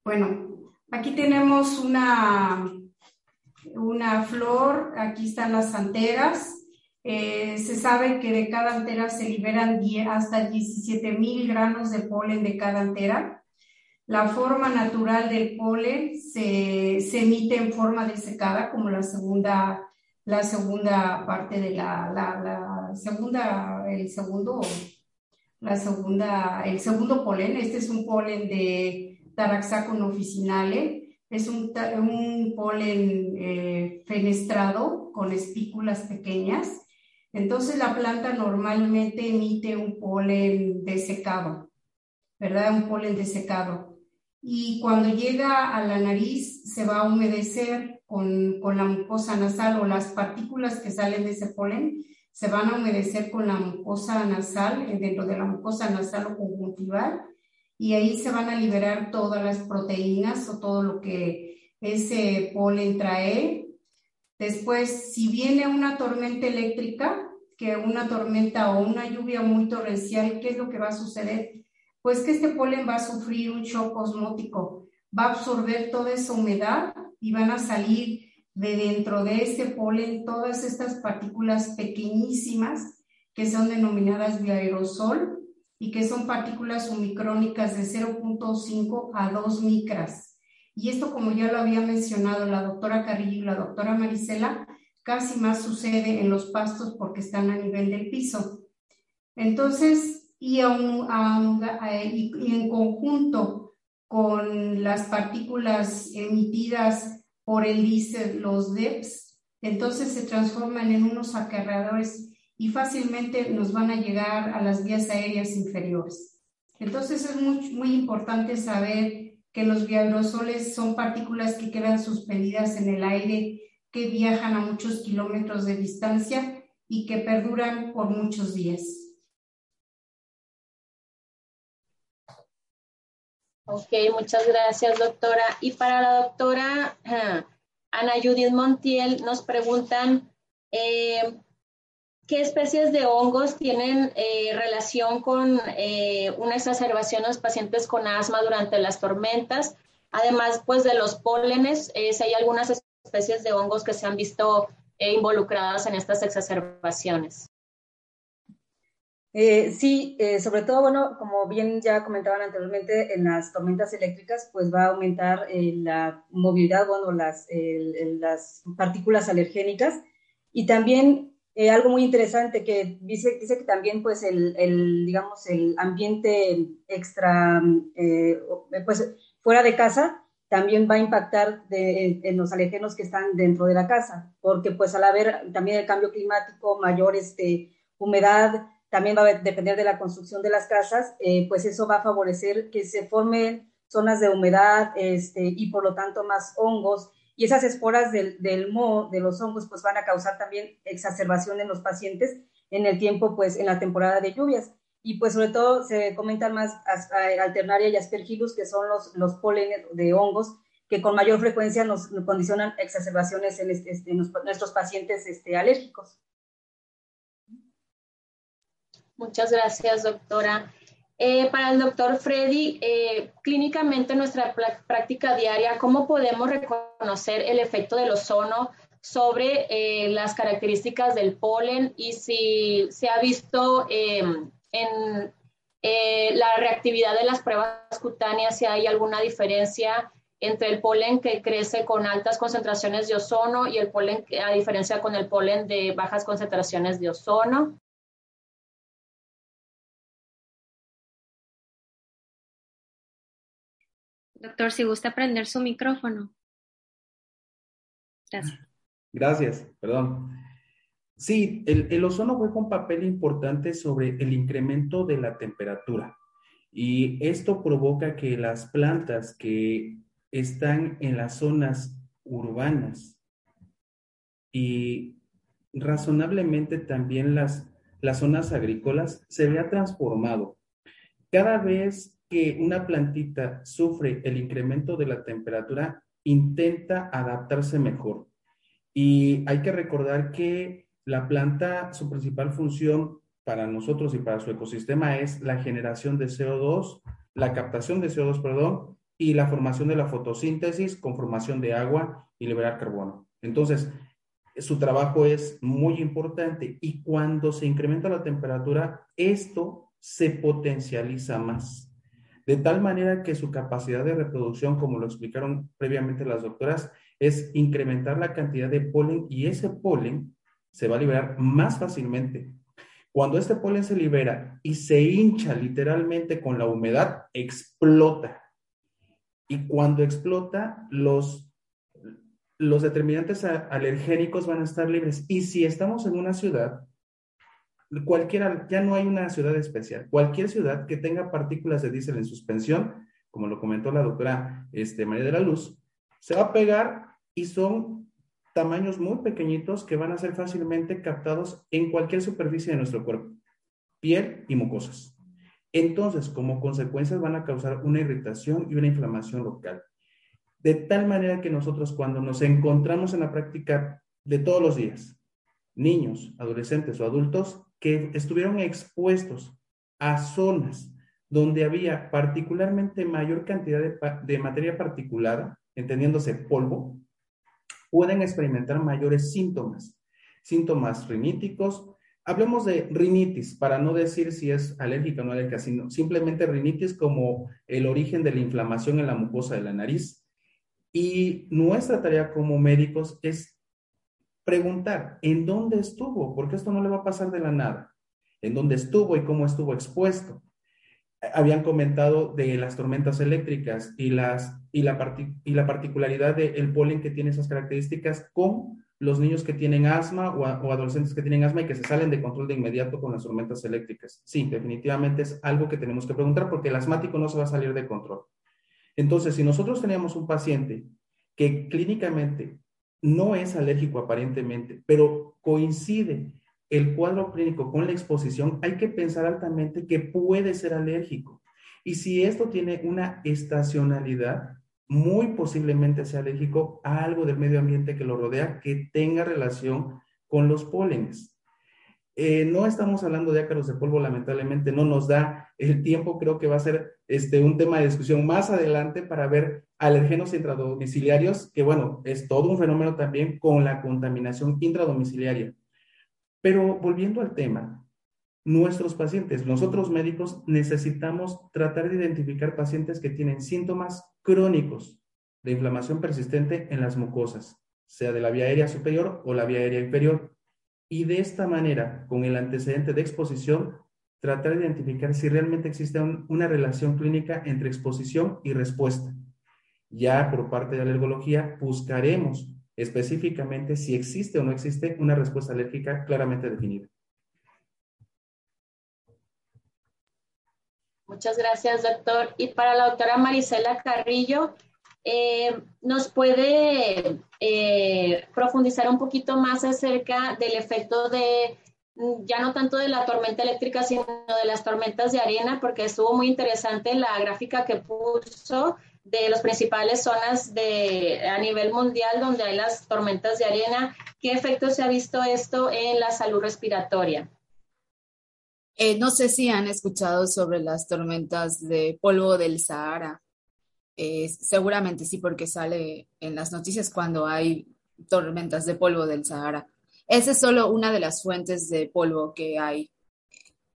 Bueno, aquí tenemos una, una flor, aquí están las anteras. Eh, se sabe que de cada antera se liberan hasta 17 mil granos de polen de cada antera. La forma natural del polen se, emite en forma de secada, como la segunda la segunda parte de la, la, segunda, el segundo, la segunda, el segundo polen. Este es un polen de Taraxacum officinale. Es un, un polen eh, fenestrado con espículas pequeñas. Entonces la planta normalmente emite un polen desecado, ¿verdad? Un polen desecado. Y cuando llega a la nariz se va a humedecer con, con, la mucosa nasal o las partículas que salen de ese polen se van a humedecer con la mucosa nasal, eh, dentro de la mucosa nasal o conjuntival, y ahí se van a liberar todas las proteínas o todo lo que ese polen trae. Después, si viene una tormenta eléctrica, que una tormenta o una lluvia muy torrencial, ¿qué es lo que va a suceder? Pues que este polen va a sufrir un shock osmótico, va a absorber toda esa humedad y van a salir de dentro de este polen todas estas partículas pequeñísimas que son denominadas aerosol y que son partículas omicrónicas de 0.5 a 2 micras. Y esto, como ya lo había mencionado la doctora Carrillo y la doctora Marisela, casi más sucede en los pastos porque están a nivel del piso. Entonces, y, y en conjunto con las partículas emitidas por el diésel, los DEPS, entonces se transforman en unos acarreadores y fácilmente nos van a llegar a las vías aéreas inferiores. Entonces es muy, muy importante saber que los aerosoles son partículas que quedan suspendidas en el aire, que viajan a muchos kilómetros de distancia y que perduran por muchos días. Ok, muchas gracias, doctora. Y para la doctora Ana Judith Montiel, nos preguntan eh, ¿Qué especies de hongos tienen eh, relación con eh, una exacerbación en los pacientes con asma durante las tormentas? Además, pues de los pólenes, si hay algunas especies de hongos que se han visto involucradas en estas exacerbaciones. Sí, sobre todo, bueno, como bien ya comentaban anteriormente, en las tormentas eléctricas, pues va a aumentar la movilidad, bueno, las, las partículas alergénicas. Y también eh, algo muy interesante que dice, dice que también pues el, el digamos, el ambiente extra, eh, pues fuera de casa también va a impactar en, los alergenos que están dentro de la casa, porque pues al haber también el cambio climático, mayor este, humedad, también va a depender de la construcción de las casas, eh, pues eso va a favorecer que se formen zonas de humedad este, y por lo tanto más hongos y esas esporas del, del moho, de los hongos, pues van a causar también exacerbación en los pacientes en el tiempo, pues en la temporada de lluvias. Y pues sobre todo se comentan más alternaria y aspergillus, que son los, los pólenes de hongos que con mayor frecuencia nos, condicionan exacerbaciones en, este, este nuestros pacientes este, alérgicos. Muchas gracias, doctora. Eh, para el doctor Freddy, eh, clínicamente en nuestra práctica diaria, ¿cómo podemos reconocer el efecto del ozono sobre eh, las características del polen y si se ha visto em, en la reactividad de las pruebas cutáneas, si hay alguna diferencia entre el polen que crece con altas concentraciones de ozono y el polen, a diferencia con el polen de bajas concentraciones de ozono? Doctor, si gusta prender su micrófono. Gracias. Gracias, perdón. Sí, el, el, ozono juega un papel importante sobre el incremento de la temperatura y esto provoca que las plantas que están en las zonas urbanas y razonablemente también las, las zonas agrícolas se vea transformado. Cada vez que una plantita sufre el incremento de la temperatura, intenta adaptarse mejor. Y hay que recordar que la planta, su principal función para nosotros y para su ecosistema es la generación de CO2, la captación de CO2, perdón, y la formación de la fotosíntesis con formación de agua y liberar carbono. Entonces, su trabajo es muy importante y cuando se incrementa la temperatura, esto se potencializa más de tal manera que su capacidad de reproducción, como lo explicaron previamente las doctoras, es incrementar la cantidad de polen y ese polen se va a liberar más fácilmente. Cuando este polen se libera y se hincha literalmente con la humedad, explota. Y cuando explota, los, los determinantes alergénicos van a estar libres. Y si estamos en una ciudad, cualquiera, ya no hay una ciudad especial. Cualquier ciudad que tenga partículas de diésel en suspensión, como lo comentó la doctora este, María de la Luz, se va a pegar y son tamaños muy pequeñitos que van a ser fácilmente captados en cualquier superficie de nuestro cuerpo, piel y mucosas. Entonces, como consecuencias, van a causar una irritación y una inflamación local. De tal manera que nosotros cuando nos encontramos en la práctica de todos los días, niños, adolescentes o adultos, que estuvieron expuestos a zonas donde había particularmente mayor cantidad de, materia particulada, entendiéndose polvo, pueden experimentar mayores síntomas, síntomas riníticos, Hablemos de rinitis, para no decir si es alérgica o no alérgica, sino simplemente rinitis como el origen de la inflamación en la mucosa de la nariz. Y nuestra tarea como médicos es preguntar, ¿en dónde estuvo? Porque esto no le va a pasar de la nada. ¿En dónde estuvo y cómo estuvo expuesto? Habían comentado de las tormentas eléctricas y, la, particularidad del polen que tiene esas características con los niños que tienen asma o, adolescentes que tienen asma y que se salen de control de inmediato con las tormentas eléctricas. Sí, definitivamente es algo que tenemos que preguntar porque el asmático no se va a salir de control. Entonces, si nosotros tenemos un paciente que clínicamente no es alérgico aparentemente, pero coincide el cuadro clínico con la exposición, hay que pensar altamente que puede ser alérgico. Y si esto tiene una estacionalidad, muy posiblemente sea alérgico a algo del medio ambiente que lo rodea que tenga relación con los pólenes. Eh, no estamos hablando de ácaros de polvo, lamentablemente no nos da el tiempo, creo que va a ser este, un tema de discusión más adelante para ver alergenos intradomiciliarios, que bueno, es todo un fenómeno también con la contaminación intradomiciliaria. Pero volviendo al tema, nuestros pacientes, nosotros médicos necesitamos tratar de identificar pacientes que tienen síntomas crónicos de inflamación persistente en las mucosas, sea de la vía aérea superior o la vía aérea inferior. Y de esta manera, con el antecedente de exposición, tratar de identificar si realmente existe una relación clínica entre exposición y respuesta. Ya por parte de alergología buscaremos específicamente si existe o no existe una respuesta alérgica claramente definida. Muchas gracias, doctor. Y para la doctora Marisela Carrillo, eh, ¿nos puede eh, profundizar un poquito más acerca del efecto de, ya no tanto de la tormenta eléctrica, sino de las tormentas de arena? Porque estuvo muy interesante la gráfica que puso de las principales zonas de, a nivel mundial donde hay las tormentas de arena. ¿Qué efecto se ha visto esto en la salud respiratoria? Eh, no sé si han escuchado sobre las tormentas de polvo del Sahara. Eh, seguramente sí, porque sale en las noticias cuando hay tormentas de polvo del Sahara. Esa es solo una de las fuentes de polvo que hay.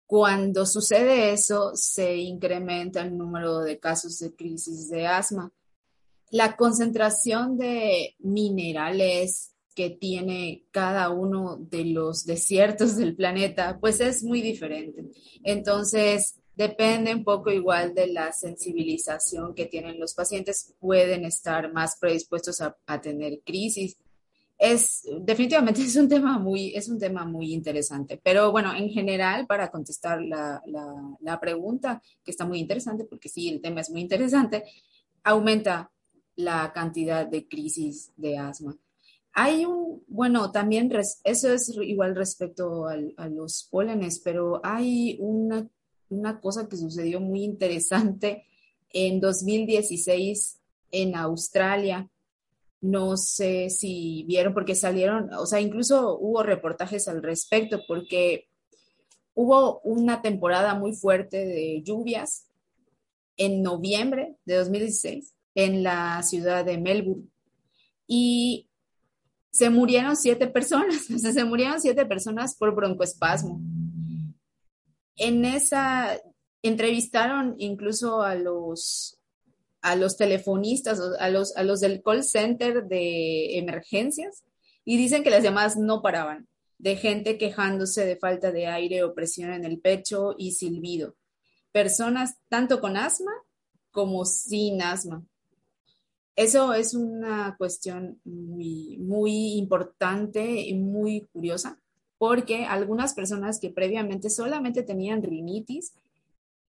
Cuando sucede eso, se incrementa el número de casos de crisis de asma. La concentración de minerales que tiene cada uno de los desiertos del planeta, pues es muy diferente. Entonces, depende un poco igual de la sensibilización que tienen los pacientes, pueden estar más predispuestos a, tener crisis. Es definitivamente es un tema muy, es un tema muy interesante. Pero bueno, en general, para contestar la, la pregunta, que está muy interesante, porque sí, el tema es muy interesante, aumenta la cantidad de crisis de asma. Hay un, bueno, también eso es igual respecto a los pólenes, pero hay una, una cosa que sucedió muy interesante en 2016 en Australia. No sé si vieron porque salieron, o sea, incluso hubo reportajes al respecto porque hubo una temporada muy fuerte de lluvias en noviembre de 2016 en la ciudad de Melbourne. Y se murieron siete personas, se murieron siete personas por broncoespasmo. En esa, entrevistaron incluso a los, a los telefonistas, a los, a los del call center de emergencias, y dicen que las llamadas no paraban, de gente quejándose de falta de aire o presión en el pecho y silbido. Personas tanto con asma como sin asma. Eso es una cuestión muy, muy importante y muy curiosa, porque algunas personas que previamente solamente tenían rinitis,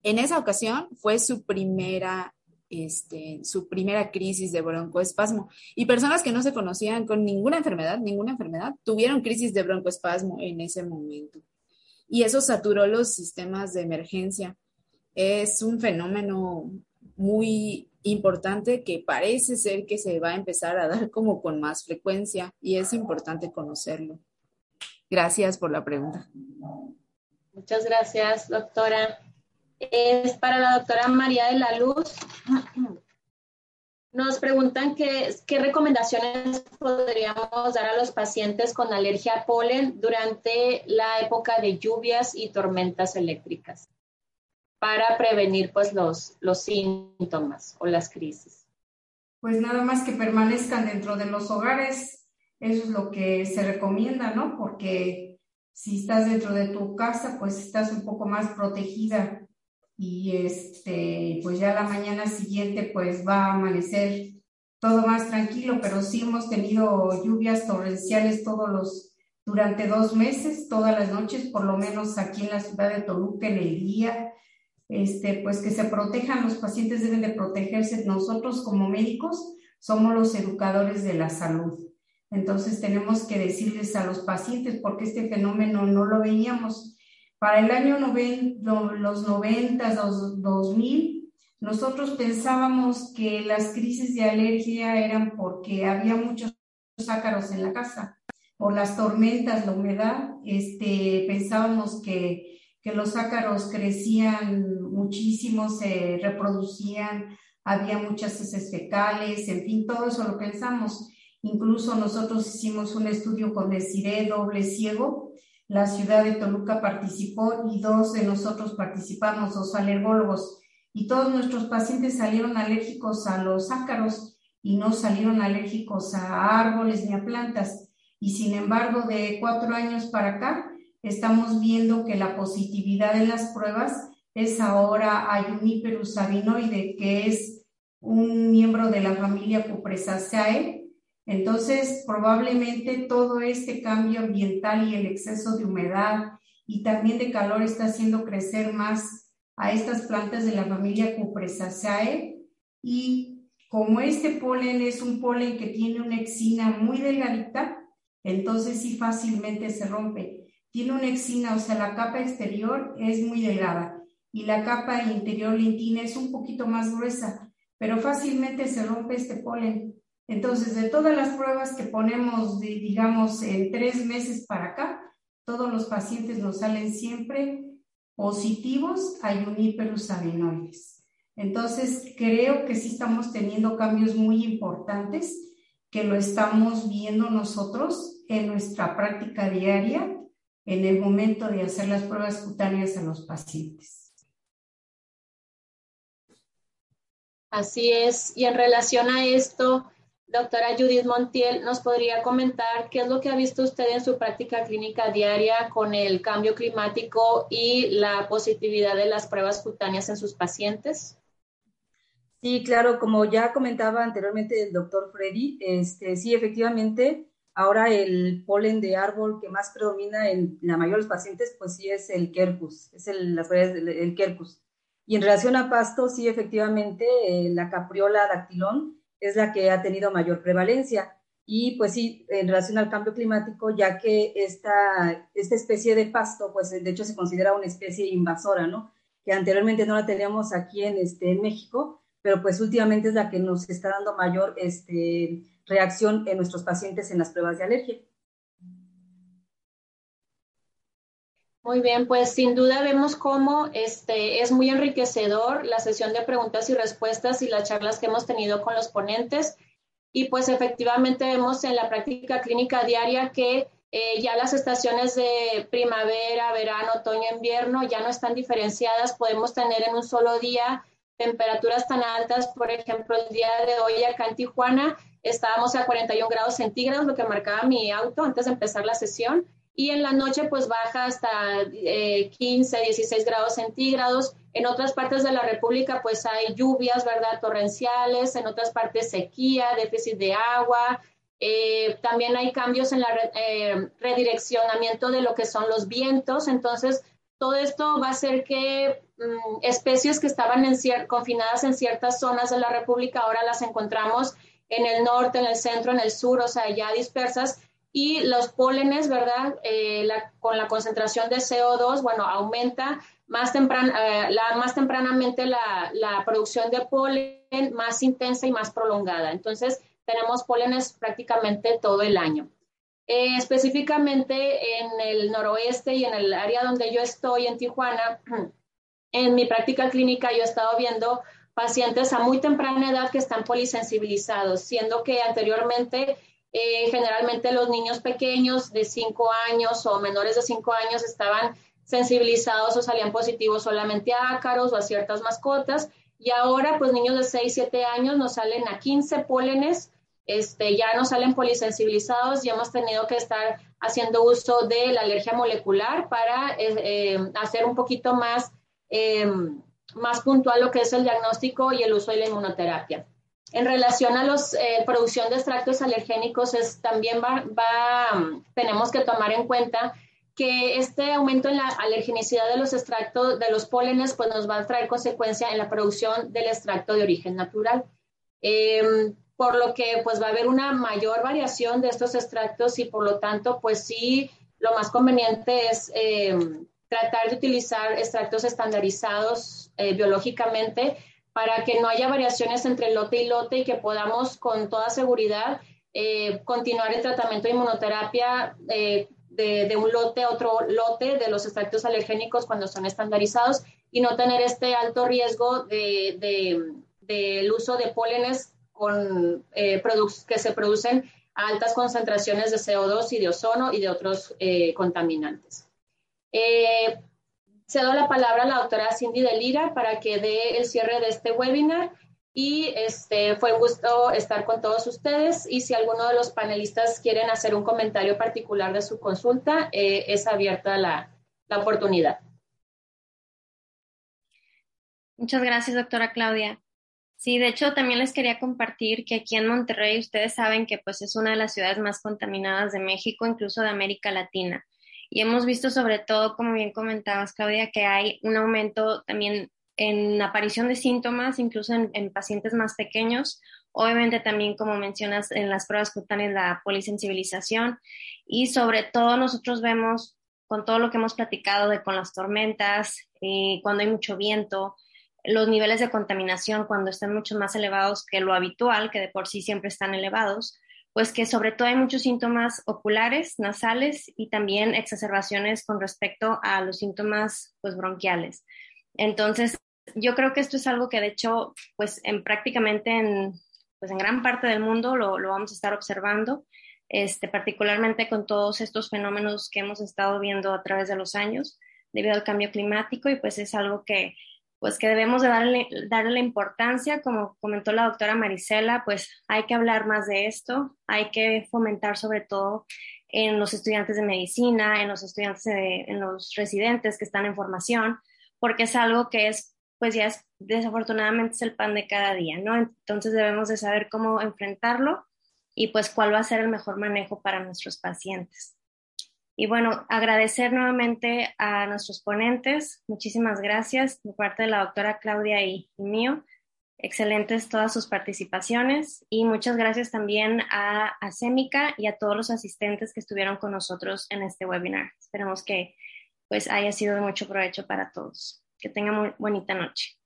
en esa ocasión fue su primera, este, su primera crisis de broncoespasmo. Y personas que no se conocían con ninguna enfermedad, ninguna enfermedad, tuvieron crisis de broncoespasmo en ese momento. Y eso saturó los sistemas de emergencia. Es un fenómeno muy importante que parece ser que se va a empezar a dar como con más frecuencia y es importante conocerlo. Gracias por la pregunta. Muchas gracias, doctora. Es para la doctora María de la Luz. Nos preguntan qué recomendaciones podríamos dar a los pacientes con alergia a polen durante la época de lluvias y tormentas eléctricas para prevenir pues los, los síntomas o las crisis. Pues nada más que permanezcan dentro de los hogares, eso es lo que se recomienda, ¿no? Porque si estás dentro de tu casa, pues estás un poco más protegida y este, pues ya la mañana siguiente pues va a amanecer todo más tranquilo, pero sí hemos tenido lluvias torrenciales todos los, durante dos meses, todas las noches, por lo menos aquí en la ciudad de Toluca en el día, este, pues que se protejan, los pacientes deben de protegerse, nosotros como médicos somos los educadores de la salud. Entonces tenemos que decirles a los pacientes, porque este fenómeno no lo veíamos para el año los 90, los 2000, nosotros pensábamos que las crisis de alergia eran porque había muchos ácaros en la casa, por las tormentas, la humedad, este, pensábamos que, que los ácaros crecían muchísimo, se reproducían, había muchas heces fecales, en fin, todo eso lo pensamos. Incluso nosotros hicimos un estudio con Desiree doble ciego, la ciudad de Toluca participó y dos de nosotros participamos, dos alergólogos, y todos nuestros pacientes salieron alérgicos a los ácaros y no salieron alérgicos a árboles ni a plantas. Y sin embargo, de cuatro años para acá, estamos viendo que la positividad en las pruebas es ahora a Juniperus sabinoide, que es un miembro de la familia Cupressaceae, entonces, probablemente todo este cambio ambiental y el exceso de humedad y también de calor está haciendo crecer más a estas plantas de la familia Cupressaceae y como este polen es un polen que tiene una exina muy delgadita, entonces sí fácilmente se rompe. Tiene una exina, o sea, la capa exterior es muy delgada y la capa interior lintina es un poquito más gruesa, pero fácilmente se rompe este polen. Entonces, de todas las pruebas que ponemos, digamos, en tres meses para acá, todos los pacientes nos salen siempre positivos a Juniperus adenoides. Entonces, creo que sí estamos teniendo cambios muy importantes que lo estamos viendo nosotros en nuestra práctica diaria en el momento de hacer las pruebas cutáneas a los pacientes. Así es. Y en relación a esto, Doctora Judith Montiel, ¿nos podría comentar qué es lo que ha visto usted en su práctica clínica diaria con el cambio climático y la positividad de las pruebas cutáneas en sus pacientes? Sí, claro, como ya comentaba anteriormente el doctor Freddy, este, sí, efectivamente, ahora el polen de árbol que más predomina en la mayoría de los pacientes, pues sí es el quercus, es el, las del quercus. Y en relación a pasto, sí, efectivamente, eh, la capriola dactilón es la que ha tenido mayor prevalencia. Y pues sí, en relación al cambio climático, ya que esta, esta especie de pasto, pues de hecho se considera una especie invasora, ¿no? Que anteriormente no la teníamos aquí en, este, en México, pero pues últimamente es la que nos está dando mayor este, reacción en nuestros pacientes en las pruebas de alergia. Muy bien, pues sin duda vemos cómo este, es muy enriquecedor la sesión de preguntas y respuestas y las charlas que hemos tenido con los ponentes. Y pues efectivamente vemos en la práctica clínica diaria que eh, ya las estaciones de primavera, verano, otoño, invierno ya no están diferenciadas. Podemos tener en un solo día temperaturas tan altas. Por ejemplo, el día de hoy acá en Tijuana estábamos a 41 grados centígrados, lo que marcaba mi auto antes de empezar la sesión y en la noche pues baja hasta 15, eh, 16 grados centígrados. En otras partes de la República pues hay lluvias, ¿verdad? Torrenciales, en otras partes sequía, déficit de agua. Eh, también hay cambios en la eh, redireccionamiento de lo que son los vientos. Entonces, todo esto va a hacer que mm, especies que estaban en confinadas en ciertas zonas de la República ahora las encontramos en el norte, en el centro, en el sur, o sea, ya dispersas y los pólenes, ¿verdad? Eh, con la concentración de CO2, bueno, aumenta más, eh, la, más tempranamente la, la, producción de polen, más intensa y más prolongada. Entonces, tenemos pólenes prácticamente todo el año. Eh, específicamente en el noroeste y en el área donde yo estoy, en Tijuana, en mi práctica clínica yo he estado viendo pacientes a muy temprana edad que están polisensibilizados, siendo que anteriormente eh, generalmente los niños pequeños de 5 años o menores de 5 años estaban sensibilizados o salían positivos solamente a ácaros o a ciertas mascotas. Y ahora, pues niños de 6, 7 años nos salen a 15 pólenes, este, ya nos salen polisensibilizados y hemos tenido que estar haciendo uso de la alergia molecular para eh, eh, hacer un poquito más, más puntual lo que es el diagnóstico y el uso de la inmunoterapia. En relación a la eh, producción de extractos alergénicos, es, también va, tenemos que tomar en cuenta que este aumento en la alergenicidad de los extractos de los pólenes pues nos va a traer consecuencia en la producción del extracto de origen natural. Em, por lo que pues va a haber una mayor variación de estos extractos y por lo tanto pues sí lo más conveniente es em, tratar de utilizar extractos estandarizados eh, biológicamente para que no haya variaciones entre lote y lote y que podamos con toda seguridad eh, continuar el tratamiento de inmunoterapia eh, de, un lote a otro lote de los extractos alergénicos cuando son estandarizados y no tener este alto riesgo del de, uso de pólenes con, eh, que se producen a altas concentraciones de CO2 y de ozono y de otros contaminantes. Cedo la palabra a la doctora Cindy Delira para que dé el cierre de este webinar y este, fue un gusto estar con todos ustedes y si alguno de los panelistas quieren hacer un comentario particular de su consulta, eh, es abierta la, la oportunidad. Muchas gracias, doctora Claudia. Sí, de hecho también les quería compartir que aquí en Monterrey ustedes saben que pues es una de las ciudades más contaminadas de México, incluso de América Latina. Y hemos visto sobre todo, como bien comentabas, Claudia, que hay un aumento también en aparición de síntomas, incluso en, pacientes más pequeños. Obviamente también, como mencionas, en las pruebas cutáneas, la polisensibilización. Y sobre todo nosotros vemos con todo lo que hemos platicado de con las tormentas, eh, cuando hay mucho viento, los niveles de contaminación cuando están mucho más elevados que lo habitual, que de por sí siempre están elevados, pues que sobre todo hay muchos síntomas oculares, nasales y también exacerbaciones con respecto a los síntomas pues bronquiales. Entonces, yo creo que esto es algo que de hecho, pues en prácticamente en, pues en gran parte del mundo lo, lo vamos a estar observando, este, particularmente con todos estos fenómenos que hemos estado viendo a través de los años debido al cambio climático y pues es algo que pues que debemos de darle, darle la importancia, como comentó la doctora Marisela, pues hay que hablar más de esto, hay que fomentar sobre todo en los estudiantes de medicina, en los estudiantes, en los residentes que están en formación, porque es algo que es, pues ya es, desafortunadamente es el pan de cada día, ¿no? Entonces debemos de saber cómo enfrentarlo y pues cuál va a ser el mejor manejo para nuestros pacientes. Y bueno, agradecer nuevamente a nuestros ponentes. Muchísimas gracias de parte de la doctora Claudia y, mío. Excelentes todas sus participaciones y muchas gracias también a, a y a todos los asistentes que estuvieron con nosotros en este webinar. Esperemos que pues haya sido de mucho provecho para todos. Que tengan muy bonita noche.